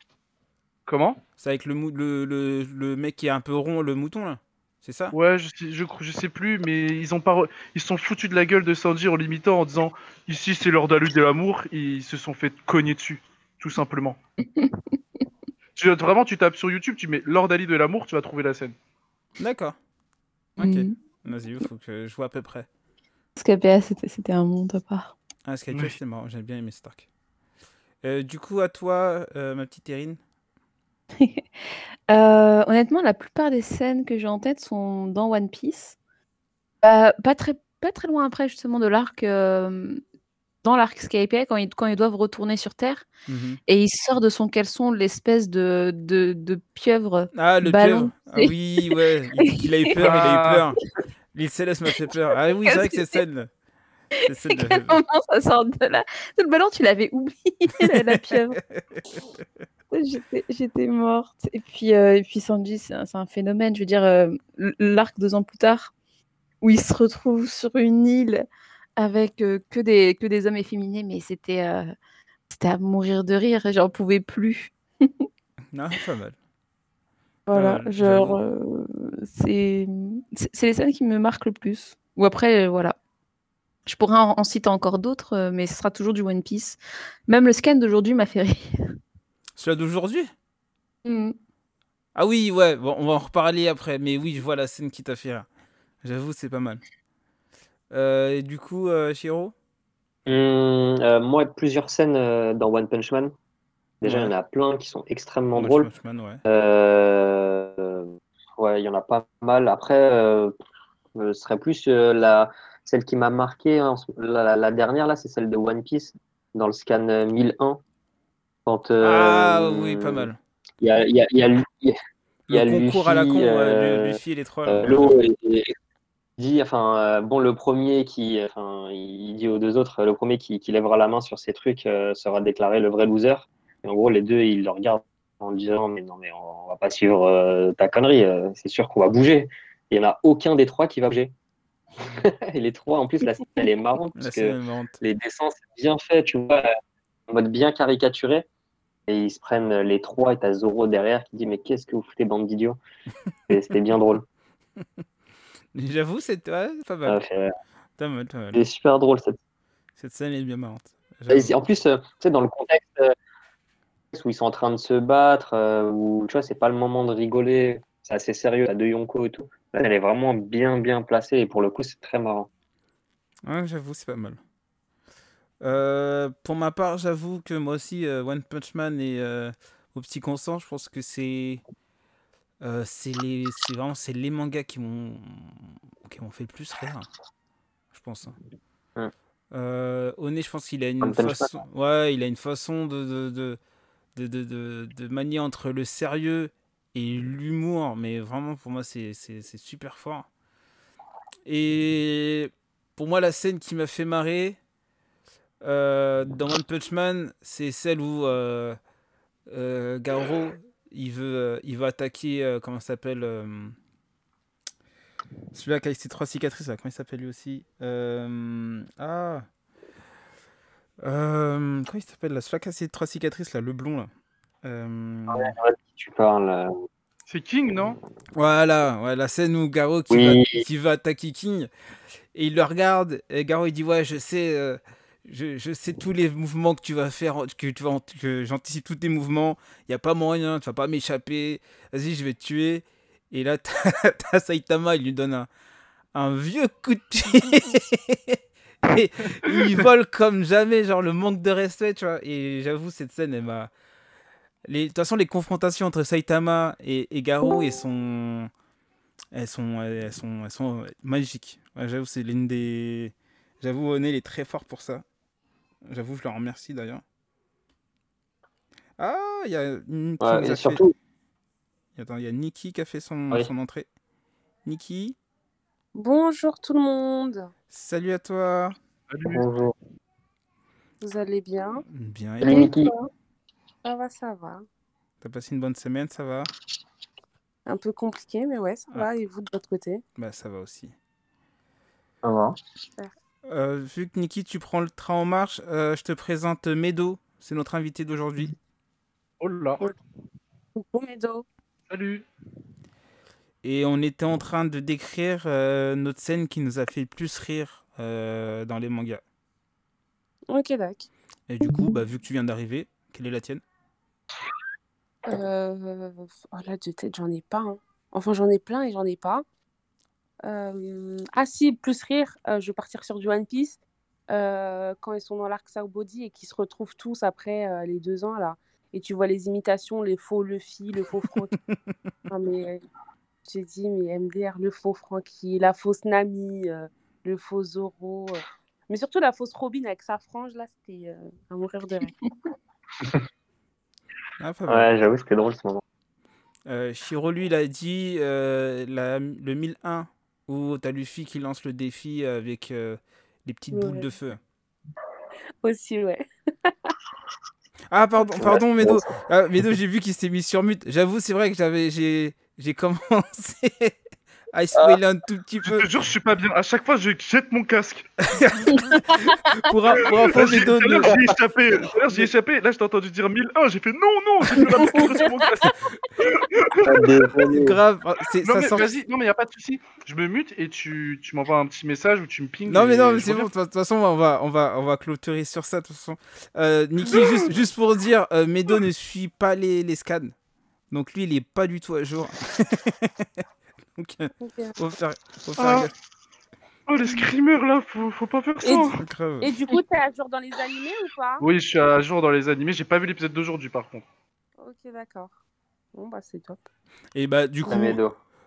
Speaker 2: Comment?
Speaker 1: C'est avec le, mou... le, le, le mec qui est un peu rond, le mouton, là. C'est ça?
Speaker 2: Ouais, je sais, je, je sais plus, mais ils ont pas, re- ils se sont foutus de la gueule de Sanji en l'imitant en disant ici c'est Ali de l'amour. Ils se sont fait cogner dessus, tout simplement. [laughs] tu, vraiment, tu tapes sur YouTube, tu mets Lord Ali de l'amour, tu vas trouver la scène.
Speaker 1: D'accord. Ok.
Speaker 5: Mhm.
Speaker 1: Vas-y, il faut que je vois à peu près.
Speaker 5: Scapia, c'était c'était un monde à part.
Speaker 1: Ah, Skype,
Speaker 2: Oui.
Speaker 1: c'est marrant. J'aime bien aimer Stark. Euh, du coup, à toi, euh, ma petite Erin. [laughs]
Speaker 5: Euh, honnêtement, la plupart des scènes que j'ai en tête sont dans One Piece. Euh, pas, très, pas très loin après, justement, de l'arc. euh, dans l'arc Skypiea, quand ils, quand ils doivent retourner sur Terre,
Speaker 1: Mhm.
Speaker 5: et il sort de son caleçon l'espèce de, de, de pieuvre.
Speaker 1: Ah, le
Speaker 5: Ballon.
Speaker 1: pieuvre. Ah oui, ouais. Il a eu peur, il a eu peur. L'île Céleste m'a fait peur. Ah oui, c'est vrai que c'est scène. C'est scène de-
Speaker 5: Quel moment ça sort de là Le ballon, tu l'avais oublié, [laughs] la, la pieuvre. [laughs] J'étais- morte. Et puis, euh, et puis Sanji, c'est un, phénomène. Je veux dire, euh, l'arc deux ans plus tard, où il se retrouve sur une île avec euh, que, des, que des hommes efféminés, mais c'était euh, à mourir de rire. J'en pouvais plus.
Speaker 1: Non, pas mal.
Speaker 5: Voilà,
Speaker 1: mal,
Speaker 5: genre, c'est les scènes qui me marquent le plus. Ou après, voilà. Je pourrais en, en citer encore d'autres, mais ce sera toujours du One Piece. Même le scan d'aujourd'hui m'a fait rire.
Speaker 1: Celui d'aujourd'hui?
Speaker 5: Mm.
Speaker 1: Ah oui, ouais, bon, on va en reparler après, mais oui, je vois la scène qui t'a fait rire. J'avoue, c'est pas mal. Euh, et du coup, euh, Shiro
Speaker 3: Hum, euh, moi, plusieurs scènes euh, dans One Punch Man. Déjà, il y en a plein qui sont extrêmement
Speaker 1: One
Speaker 3: drôles.
Speaker 1: Punch Man, ouais.
Speaker 3: Euh, ouais, il y en a pas mal. Après, ce serait plus euh, la, celle qui m'a marqué. hein, la, la- dernière, là, c'est celle de One Piece, dans le scan euh, 1001. Quand, euh,
Speaker 1: Ah oui, pas mal.
Speaker 3: Il y a, y a, il y a, il y a
Speaker 1: Le concours à la
Speaker 3: Luffy,
Speaker 1: con,
Speaker 3: euh,
Speaker 1: Luffy et les trolls.
Speaker 3: euh, l'eau dit, enfin, euh, bon, le premier qui, enfin, il dit aux deux autres, le premier qui, qui lèvera la main sur ces trucs euh, sera déclaré le vrai loser. Et en gros, les deux, ils le regardent en disant, mais non, mais on va pas suivre ta connerie, c'est sûr qu'on va bouger. Il y en a aucun des trois qui va bouger. [laughs] et les trois, en plus, la scène, elle est marrante parce que
Speaker 1: marrante.
Speaker 3: les dessins, c'est bien fait, tu vois, mode bien caricaturé. Et ils se prennent les trois et t'as Zoro derrière qui dit, mais qu'est-ce que vous foutez, bande d'idiots? Et C'était bien drôle. [laughs]
Speaker 1: J'avoue, c'est ouais, pas mal.
Speaker 3: C'était super drôle cette
Speaker 1: Cette scène est bien marrante.
Speaker 3: En plus, euh, tu sais, dans le contexte euh, où ils sont en train de se battre, euh, où tu vois, c'est pas le moment de rigoler, c'est assez sérieux, t'as deux Yonko et tout. Là, elle est vraiment bien, bien placée et pour le coup, c'est très marrant.
Speaker 1: Ouais, j'avoue, c'est pas mal. Euh, pour ma part, j'avoue que moi aussi, euh, One Punch Man et euh, Au Petit Consent, je pense que c'est euh, c'est les c'est vraiment c'est les mangas qui m'ont qui m'ont fait le plus rire, je pense. hein. Oné, je pense qu'il a une
Speaker 3: One
Speaker 1: façon, ouais, il a une façon de de, de, de, de, de- de manier entre le sérieux et l'humour, mais vraiment pour moi c'est super fort. Et pour moi, la scène qui m'a fait marrer euh, dans One Punch Man, c'est celle où euh, euh, Garo il veut, euh, il veut attaquer, euh, comment ça s'appelle euh, Celui-là qui a ses trois cicatrices, là, comment il s'appelle lui aussi Euh, Ah Euh, Comment il s'appelle là Celui-là qui a ses trois cicatrices, là, le blond, là. Euh,
Speaker 3: Tu parles. euh,
Speaker 2: C'est King, non?
Speaker 1: Voilà, ouais, la scène où Garo qui,
Speaker 3: Oui.
Speaker 1: va, qui va attaquer King et il le regarde et Garo il dit ouais je sais euh, je, sais tous les mouvements que tu vas faire que que j'anticipe tous tes mouvements il y a pas moyen tu vas pas m'échapper vas-y je vais te tuer et là [laughs] t'as Saitama il lui donne un, un vieux coup de pied [laughs] et il vole comme jamais genre le manque de respect tu vois et j'avoue cette scène elle m'a de toute façon, les confrontations entre Saitama et, et Garo, elles sont, elles sont, elles sont, elles sont magiques. Ouais, j'avoue, c'est l'une des. J'avoue, il est très fort pour ça. J'avoue, je le remercie d'ailleurs. Ah, il y a une qui
Speaker 3: ouais,
Speaker 1: nous
Speaker 3: et
Speaker 1: a
Speaker 3: surtout,
Speaker 1: fait. Attends, il y a Nikki qui a fait son,
Speaker 3: Oui.
Speaker 1: son entrée. Nikki,
Speaker 7: Bonjour tout le monde,
Speaker 1: salut à toi.
Speaker 2: Salut.
Speaker 3: bonjour.
Speaker 7: vous allez bien?
Speaker 1: Bien, et
Speaker 3: Niki.
Speaker 7: Ça va, ça va.
Speaker 1: T'as passé une bonne semaine, ça va?
Speaker 7: Un peu compliqué, mais ouais, ça
Speaker 1: Ah.
Speaker 7: va. Et vous de votre côté?
Speaker 1: Bah, ça va aussi.
Speaker 3: Ça va
Speaker 1: Euh, vu que Niki, tu prends le train en marche, euh, je te présente Medo. C'est notre invité d'aujourd'hui.
Speaker 2: Oh là.
Speaker 7: Coucou Medo.
Speaker 2: Salut.
Speaker 1: Et on était en train de décrire euh, notre scène qui nous a fait le plus rire euh, dans les mangas.
Speaker 7: Ok, d'accord.
Speaker 1: Et du coup, bah, vu que tu viens d'arriver, quelle est la tienne?
Speaker 7: Euh... Oh là, de tête, j'en ai pas. hein. Enfin, j'en ai plein et j'en ai pas. Euh, Ah si, plus rire, euh, je vais partir sur du One Piece. Euh, quand ils sont dans l'arc Sao Body et qu'ils se retrouvent tous après euh, les deux ans là. Et tu vois les imitations, les faux Luffy, le faux Franky. Ah, [laughs] mais euh, j'ai dit, mais MDR, le faux Franky, la fausse Nami, euh, le faux Zoro. euh. Mais surtout la fausse Robin avec sa frange là, c'était euh, à mourir de rire. [laughs]
Speaker 1: Ah.
Speaker 3: Ouais, j'avoue, c'était drôle ce moment.
Speaker 1: Euh, Shiro, lui, il a dit euh, la- le 1001 où t'as Luffy qui lance le défi avec euh, les petites boules de feu.
Speaker 7: Aussi, ouais.
Speaker 1: Ah, pardon, pardon, Medo. Ah, Medo, j'ai vu qu'il s'est mis sur mute. J'avoue, c'est vrai que j'avais, j'ai, j'ai [laughs] commencé à spoiler un tout petit
Speaker 2: Je
Speaker 1: peu.
Speaker 2: te jure, je suis pas bien. À chaque fois, je jette mon casque. [laughs]
Speaker 1: Pour, un- pour info,
Speaker 2: j'ai-
Speaker 1: ne-
Speaker 2: j'ai échappé. J'ai échappé. Là, je t'ai entendu dire 1001. J'ai fait non, non. J'ai fait la sur mon casque.
Speaker 3: Ah,
Speaker 1: grave, c'est,
Speaker 2: Non,
Speaker 1: ça
Speaker 2: mais
Speaker 1: sort.
Speaker 2: vas-y. Non, mais y a pas de souci. Je me mute et tu, tu m'envoies un petit message ou tu me pinges.
Speaker 1: Non mais non mais
Speaker 2: je
Speaker 1: c'est bon, de toute façon on va, on va, on va clôturer sur ça de toute façon. Euh, Niki, [laughs] juste, juste pour dire, euh, Medo ne suit pas les, les scans. Donc lui il est pas du tout à jour. [laughs] Donc euh, faut faire, faut faire
Speaker 2: Ah.
Speaker 1: gaffe.
Speaker 2: Oh, les screamers là, faut, faut pas faire ça.
Speaker 7: Et
Speaker 1: Grave.
Speaker 7: Et du coup, t'es à jour dans les animés ou pas?
Speaker 2: Oui, je suis à jour dans les animés. J'ai pas vu l'épisode d'aujourd'hui par contre.
Speaker 7: Ok, d'accord. Bon, bah, c'est top.
Speaker 1: Et bah du coup,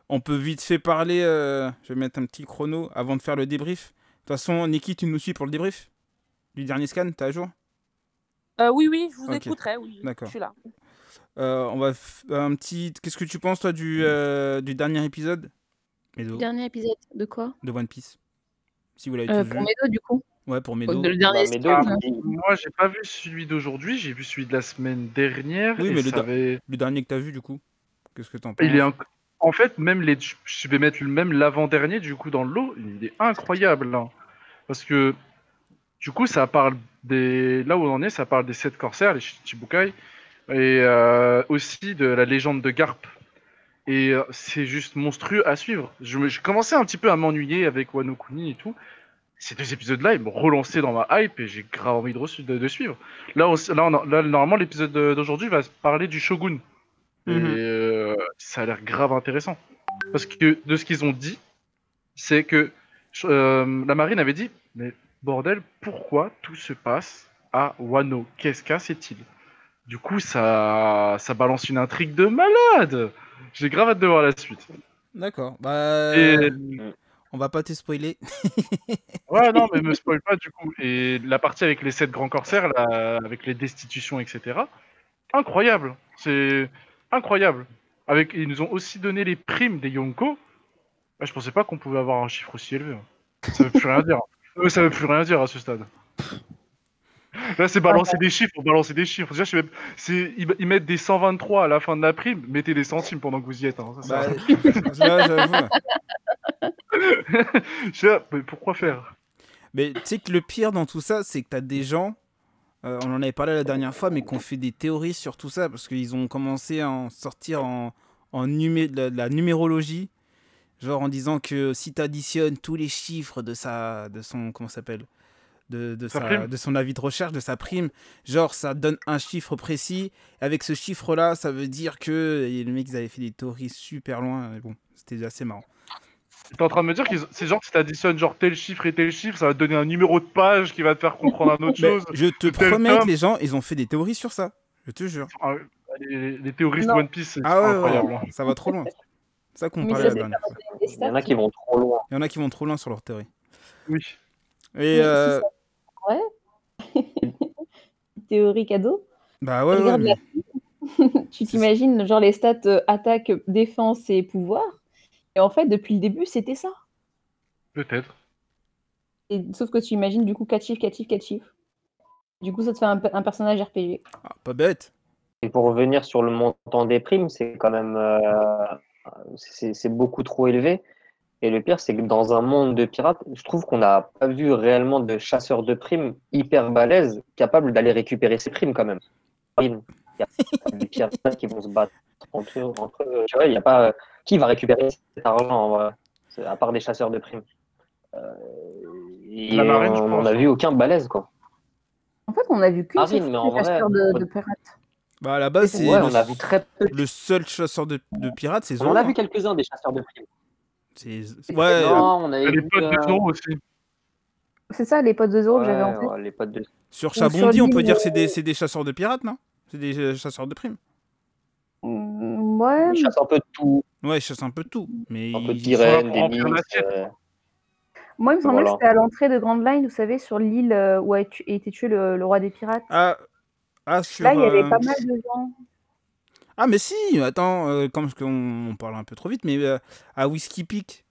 Speaker 1: on peut vite fait parler, euh, je vais mettre un petit chrono avant de faire le débrief. De toute façon, Niki, tu nous suis pour le débrief? Du dernier scan, t'es à jour?
Speaker 7: Euh, oui, oui, je vous écouterai, oui.
Speaker 1: D'accord.
Speaker 7: Je suis là.
Speaker 1: Euh, On va f- un petit... Qu'est-ce que tu penses toi du, euh, du dernier épisode? Medo,
Speaker 5: Dernier épisode de quoi?
Speaker 1: De One Piece Si vous l'avez
Speaker 5: Euh,
Speaker 1: tous
Speaker 5: Pour
Speaker 1: vu.
Speaker 5: Medo, du coup.
Speaker 1: Ouais, pour Medo.
Speaker 5: Le dernier
Speaker 3: Bah,
Speaker 5: scan.
Speaker 3: il-
Speaker 2: Moi, j'ai pas vu celui d'aujourd'hui. J'ai vu celui de la semaine dernière.
Speaker 1: Oui, mais le
Speaker 2: ça
Speaker 1: da-
Speaker 2: avait-
Speaker 1: Le dernier que t'as vu, du coup Qu'est-ce que t'en penses
Speaker 2: Il est inc- En fait, même les, je vais mettre le même l'avant-dernier du coup dans le lot. Il est incroyable là, parce que du coup, ça parle des là où on en est, ça parle des sept corsaires, les Shichibukai, et euh, aussi de la légende de Garp. Et euh, c'est juste monstrueux à suivre. Je, me- je commençais un petit peu à m'ennuyer avec Wano Kuni et tout. Ces deux épisodes-là, ils m'ont relancé dans ma hype et j'ai grave envie de, de, de suivre. Là, on s- là, on a- là, normalement, l'épisode de- d'aujourd'hui va parler du Shogun.
Speaker 1: Mhm.
Speaker 2: Et euh, ça a l'air grave intéressant. Parce que de ce qu'ils ont dit, c'est que la marine avait dit Mais bordel, pourquoi tout se passe à Wano? Qu'est-ce qu'est-il Du coup, ça, ça balance une intrigue de malade J'ai grave hâte de voir la suite.
Speaker 1: D'accord. Bah,
Speaker 2: Et-
Speaker 1: on va pas te spoiler. [laughs]
Speaker 2: Ouais, non, mais me spoil pas du coup. Et la partie avec les sept grands corsaires, là, avec les destitutions, etc. Incroyable. C'est incroyable. Avec, ils nous ont aussi donné les primes des Yonko. Ah, je pensais pas qu'on pouvait avoir un chiffre aussi élevé. hein. Ça veut plus rien dire. Ça veut plus rien dire à ce stade. Là, c'est balancer des chiffres, balancer des chiffres. Déjà, je sais même- c'est- ils, mettent des 123 à la fin de la prime. Mettez des centimes pendant que vous y êtes. hein. Ça, ça-
Speaker 1: Bah, [laughs] là, j'avoue.
Speaker 2: Je sais pas, mais pourquoi faire?
Speaker 1: Mais tu sais que le pire dans tout ça, c'est que t'as des gens, euh, on en avait parlé la dernière fois, mais qui ont fait des théories sur tout ça, parce qu'ils ont commencé à en sortir en, en numé- la, numérologie, genre en disant que si t'additionnes tous les chiffres de sa, de son, comment ça s'appelle? De, de,
Speaker 2: Sa
Speaker 1: de son avis de recherche, de sa prime, genre ça donne un chiffre précis. Avec ce chiffre-là, ça veut dire que et les mecs ils avaient fait des théories super loin. et bon, c'était assez marrant.
Speaker 2: T'es en train de me dire que c'est genre si t'additionnes genre tel chiffre et tel chiffre, ça va te donner un numéro de page qui va te faire comprendre un autre [laughs]
Speaker 1: Mais
Speaker 2: chose.
Speaker 1: je te promets que les gens, ils ont fait des théories sur ça. Je te jure.
Speaker 2: Ah, Les, les théoristes
Speaker 5: Non.
Speaker 2: One Piece, c'est
Speaker 1: Ah ouais, ouais,
Speaker 2: incroyable.
Speaker 1: ouais,
Speaker 2: hein.
Speaker 1: ça va trop loin. Ça qu'on parlait la dernière fois.
Speaker 3: Il y en a qui vont trop loin.
Speaker 1: Il y en a qui vont trop loin sur leur théorie.
Speaker 2: Oui.
Speaker 1: Et euh,
Speaker 5: si [laughs] Théorie cadeau.
Speaker 1: bah ouais, ouais, [laughs]
Speaker 5: Tu t'imagines, genre les stats euh, attaque, défense et pouvoir. Et en fait, depuis le début, c'était ça.
Speaker 2: Peut-être.
Speaker 5: Et, sauf que tu imagines du coup 4 chiffres, 4 chiffres, 4 chiffres. Du coup, ça te fait un, pe- un personnage RPG.
Speaker 1: ah, pas bête.
Speaker 3: Et pour revenir sur le montant des primes, c'est quand même euh, c'est c'est beaucoup trop élevé. Et le pire, c'est que dans un monde de pirates, je trouve qu'on n'a pas vu réellement de chasseurs de primes hyper balèzes capables d'aller récupérer ces primes quand même. Il y a [laughs] des pirates qui vont se battre entre eux. entre eux. Tu vois, il y a pas qui va récupérer cet argent en vrai, C'est- à part des chasseurs de primes? Euh, et
Speaker 2: marine,
Speaker 3: on
Speaker 2: pense,
Speaker 3: n'en a
Speaker 2: hein.
Speaker 3: vu aucun balèze quoi.
Speaker 5: En fait, on a vu qu'une seule chasseurs de,
Speaker 3: on-
Speaker 5: de pirates.
Speaker 1: Bah à la base, c'est
Speaker 3: Ouais,
Speaker 1: le,
Speaker 3: on a vu très peu.
Speaker 1: le seul chasseur de, de pirates, c'est
Speaker 3: On a vu quelques-uns des chasseurs de primes.
Speaker 1: C'est- Ouais,
Speaker 3: non, on avait
Speaker 2: les
Speaker 3: vu,
Speaker 2: potes de
Speaker 3: euh,
Speaker 2: Zoro aussi.
Speaker 5: C'est ça, les potes de Zoro que j'avais en tête.
Speaker 3: ouais, les potes de
Speaker 1: sur Chabondi, on peut dire que c'est des,
Speaker 5: euh,
Speaker 1: c'est des chasseurs de pirates, non? C'est des euh, chasseurs de primes.
Speaker 5: Mm, Ouais,
Speaker 3: Ils chassent un peu de tout,
Speaker 1: Ouais, ils chassent un peu de tout. Mais
Speaker 3: un peu de des
Speaker 5: moi, il me semblait
Speaker 3: Voilà.
Speaker 5: que c'était à l'entrée de Grand Line, vous savez, sur l'île où a été tué le, le roi des pirates.
Speaker 1: Ah, ah, sur.
Speaker 5: Là, il y avait
Speaker 1: euh,
Speaker 5: pas mal de gens.
Speaker 1: Ah, mais si, attends, euh, comme on, on parle un peu trop vite, mais euh, à Whiskey Peak,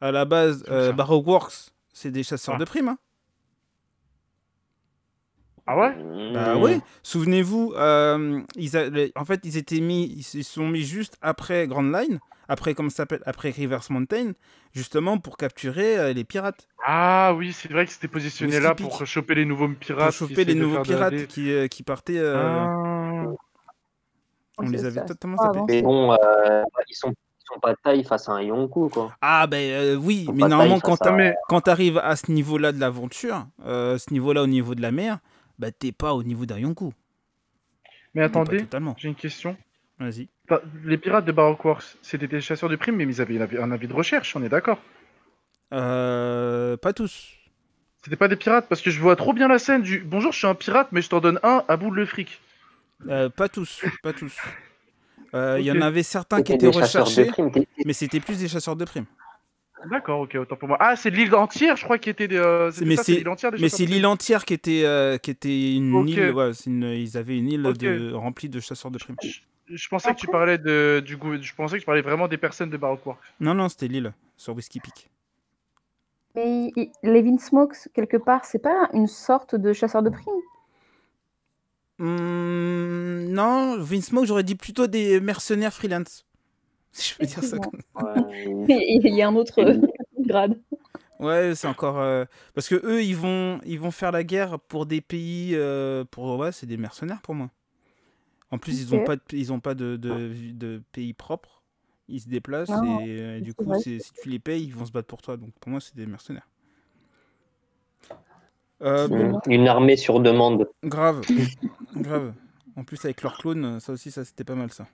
Speaker 1: à la base,
Speaker 2: Comme
Speaker 1: euh. Baroque Works, c'est des chasseurs
Speaker 2: Ah.
Speaker 1: de primes. hein.
Speaker 2: Ah ouais?
Speaker 1: Bah
Speaker 3: Hmm.
Speaker 1: oui, souvenez-vous, euh, ils a- les- en fait, ils étaient mis, ils se sont mis juste après Grand Line, après comment ça s'appelle, après Rivers Mountain, justement pour capturer euh, les pirates,
Speaker 2: Ah oui, c'est vrai que c'était positionné
Speaker 1: Whiskey
Speaker 2: là
Speaker 1: Peak.
Speaker 2: pour choper les nouveaux pirates.
Speaker 1: pour
Speaker 2: qui
Speaker 1: choper les nouveaux pirates qui, euh, qui partaient. euh,
Speaker 2: Ah.
Speaker 1: On les avait totalement
Speaker 5: avance.
Speaker 3: Mais bon, euh, ils sont ils sont pas de taille face à un Yonkou, quoi.
Speaker 1: Ah ben euh, oui, mais normalement quand
Speaker 3: face à-
Speaker 1: t'as- quand t'arrives à ce niveau-là de l'aventure, euh, ce niveau-là au niveau de la mer, bah t'es pas au niveau d'un Yonkou.
Speaker 2: Mais attendez, j'ai une question.
Speaker 1: Vas-y.
Speaker 2: Enfin, Les pirates de Baroque Wars, c'était des chasseurs de primes, mais ils avaient un avis- un avis de recherche, on est d'accord
Speaker 1: Euh, pas tous.
Speaker 2: C'était pas des pirates, parce que je vois trop bien la scène du Bonjour, je suis un pirate, mais je t'en donne un à bout de le fric.
Speaker 1: Euh, pas tous, pas tous. Euh, Il y en avait certains qui étaient recherchés,
Speaker 3: primes.
Speaker 1: Mais c'était plus des chasseurs de primes.
Speaker 2: D'accord, ok, autant pour moi. Ah, c'est l'île entière, je crois, qui était des. euh,
Speaker 1: Mais c'est-
Speaker 2: l'île entière des
Speaker 1: Mais
Speaker 2: chasseurs
Speaker 1: c'est
Speaker 2: de
Speaker 1: l'île entière qui était, euh, qui était une île. Ouais, c'est une- ils avaient une île de, remplie de chasseurs de primes.
Speaker 2: Je, je pensais que tu parlais de, du goût. Je pensais que tu parlais vraiment des personnes de Baroque.
Speaker 1: Non, non, c'était l'île sur Whiskey Peak.
Speaker 5: Mais Levin Smokes, quelque part, c'est pas une sorte de chasseur de primes
Speaker 1: Hmm, non, Vince Smoke, j'aurais dit plutôt des mercenaires freelance. Si je peux dire ça. Comme-
Speaker 3: Ouais, [laughs]
Speaker 5: Il y a un autre euh, grade.
Speaker 1: Ouais, c'est encore euh, parce que eux, ils vont, ils vont faire la guerre pour des pays, euh, pour ouais, c'est des mercenaires pour moi. En plus, ils ont
Speaker 5: Ok.
Speaker 1: pas, de, ils ont pas de, de, de pays propre. Ils se déplacent
Speaker 5: Non,
Speaker 1: et euh, du coup, si tu les payes, ils vont se battre pour toi. Donc pour moi, c'est des mercenaires. Euh, bon.
Speaker 3: Une armée sur demande.
Speaker 1: grave, [laughs] grave. En plus avec leurs clones, ça aussi, ça c'était pas mal ça.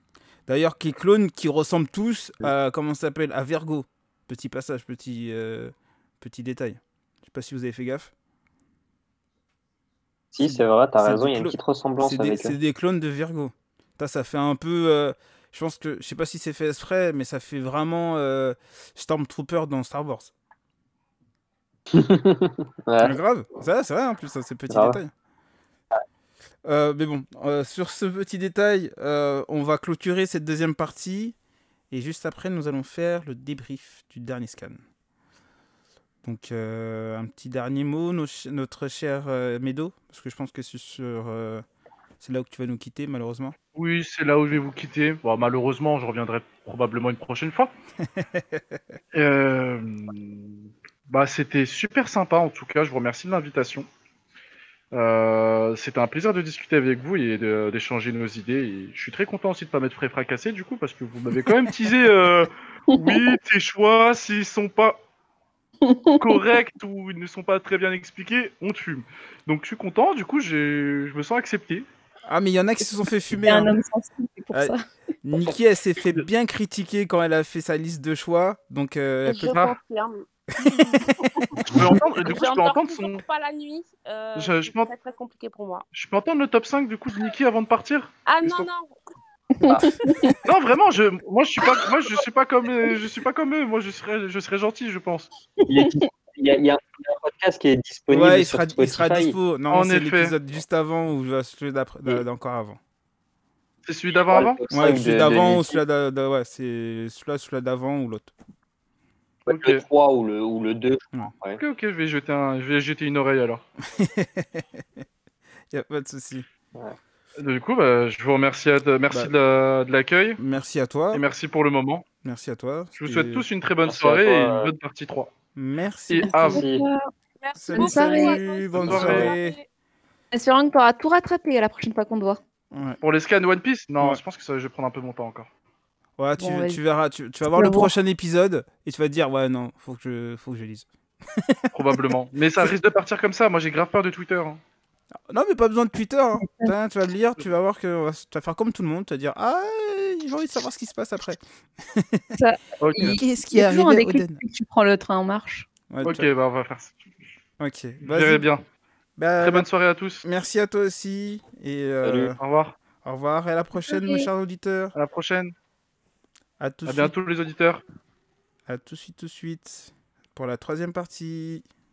Speaker 1: D'ailleurs, qui clones qui ressemblent tous à comment s'appelle à Vergo. Petit passage, petit, euh, petit détail. Je sais pas si vous avez fait gaffe.
Speaker 3: Si, c'est vrai, t'as raison, il y a une petite ressemblance
Speaker 1: C'est des, clones de Virgo. Ça, ça fait un peu. euh, je pense que. Je sais pas si c'est fait exprès, mais ça fait vraiment Stormtrooper dans Star Wars.
Speaker 3: Ouais.
Speaker 1: Mais grave. Ça, c'est vrai en plus, ça, ces petits
Speaker 3: Grave.
Speaker 1: détails. Euh, mais bon, euh, sur ce petit détail, euh, on va clôturer cette deuxième partie. Et juste après, nous allons faire le débrief du dernier scan. Donc, euh, un petit dernier mot, nos ch- notre cher euh, Medo, parce que je pense que c'est sur. euh, c'est là où tu vas nous quitter, malheureusement.
Speaker 2: Oui, c'est là où je vais vous quitter. Bon, malheureusement, je reviendrai probablement une prochaine fois. [laughs] Bah, c'était super sympa en tout cas. Je vous remercie de l'invitation. Euh, C'était un plaisir de discuter avec vous et d'échanger nos idées. Et je suis très content aussi de pas m'être fait fracasser du coup parce que vous m'avez quand même teasé. euh, [laughs] oui, tes choix, s'ils sont pas corrects ou ils ne sont pas très bien expliqués, on te fume. Donc je suis content. Du coup, j'ai- je me sens accepté.
Speaker 1: Ah, mais il y en a qui se sont fait fumer.
Speaker 5: Un
Speaker 1: hein.
Speaker 5: homme sensible, pour
Speaker 1: Ouais.
Speaker 5: ça.
Speaker 1: Nikki, elle s'est fait bien critiquer quand elle a fait sa liste de choix. Donc, euh, elle
Speaker 7: Je
Speaker 1: peut-
Speaker 2: Ah.
Speaker 7: confirme. [laughs]
Speaker 2: Je peux [laughs] entendre, du coup,
Speaker 7: Je
Speaker 2: peux entendre son.
Speaker 7: pas la nuit. euh,
Speaker 2: Je- je
Speaker 7: c'est très très compliqué pour moi.
Speaker 2: Je peux entendre le top 5 du coup de Nikki avant de partir?
Speaker 7: Ah
Speaker 2: Ils
Speaker 7: non,
Speaker 2: sont-
Speaker 7: non.
Speaker 2: Non, vraiment, je, moi je suis pas, moi je suis pas comme, euh, je suis pas comme eux. Moi je serais, je serais gentil, je pense.
Speaker 3: Il, est il y a, il y a un podcast qui est disponible
Speaker 1: ouais, il
Speaker 3: sur
Speaker 1: sera, il sera dispo. Non,
Speaker 2: En
Speaker 1: c'est
Speaker 2: effet.
Speaker 1: l'épisode juste avant ou euh, celui d'après, d'encore avant.
Speaker 2: C'est celui d'avant avant.
Speaker 1: Ouais,
Speaker 3: 5
Speaker 1: celui d'avant ou celui d'a- d'a- ouais, c'est celui-là, celui d'avant ou l'autre.
Speaker 3: Le 3 ou le, ou le 2. je crois, ouais.
Speaker 2: Ok, ok, je vais jeter un, je vais jeter une oreille alors. [laughs]
Speaker 1: y a pas de souci.
Speaker 2: Du coup, bah, je vous remercie, à de- merci
Speaker 1: Bah.
Speaker 2: de la- de l'accueil
Speaker 1: Merci à toi.
Speaker 2: et merci pour le moment.
Speaker 1: Merci à toi.
Speaker 2: Je vous souhaite tous une très bonne
Speaker 3: Merci
Speaker 2: soirée
Speaker 3: toi,
Speaker 2: et
Speaker 3: euh.
Speaker 2: une bonne partie 3.
Speaker 1: Merci.
Speaker 2: Et à vous.
Speaker 3: Merci.
Speaker 7: Toi aussi.
Speaker 1: bonne
Speaker 2: soirée.
Speaker 5: Espérons que tu auras tout rattrapé à la prochaine fois qu'on te voit.
Speaker 1: Ouais.
Speaker 2: Pour les scans One Piece, non,
Speaker 1: Ouais.
Speaker 2: je pense que ça, je vais prendre un peu mon temps encore.
Speaker 1: Ouais, tu,
Speaker 5: Bon,
Speaker 1: tu verras, tu, tu vas voir le prochain épisode et tu vas te dire ouais non, faut que je, faut que je lise. [laughs]
Speaker 2: Probablement. Mais ça risque de partir comme ça. Moi, j'ai grave peur de Twitter. hein.
Speaker 1: Non mais pas besoin de Twitter. hein. [laughs] Putain, tu vas le lire, tu vas voir que tu vas faire comme tout le monde, tu vas dire ah j'ai envie de savoir ce qui se passe après. [laughs] Qu'est-ce qui
Speaker 5: y
Speaker 1: est
Speaker 5: un
Speaker 1: arrivé à
Speaker 5: déclic
Speaker 1: Oden
Speaker 5: tu prends le train en marche.
Speaker 1: Ouais,
Speaker 2: ok, bah on va faire ça.
Speaker 1: Ok. Vas-y.
Speaker 2: bien.
Speaker 1: Bah,
Speaker 2: Très bonne soirée à tous.
Speaker 1: Merci à toi aussi et euh,
Speaker 3: Salut.
Speaker 2: Au revoir.
Speaker 1: au revoir et à la prochaine
Speaker 5: Ok.
Speaker 1: mes chers auditeurs.
Speaker 2: À la prochaine.
Speaker 1: À tout
Speaker 2: À bientôt les auditeurs.
Speaker 1: À tout de suite tout de suite pour la troisième partie.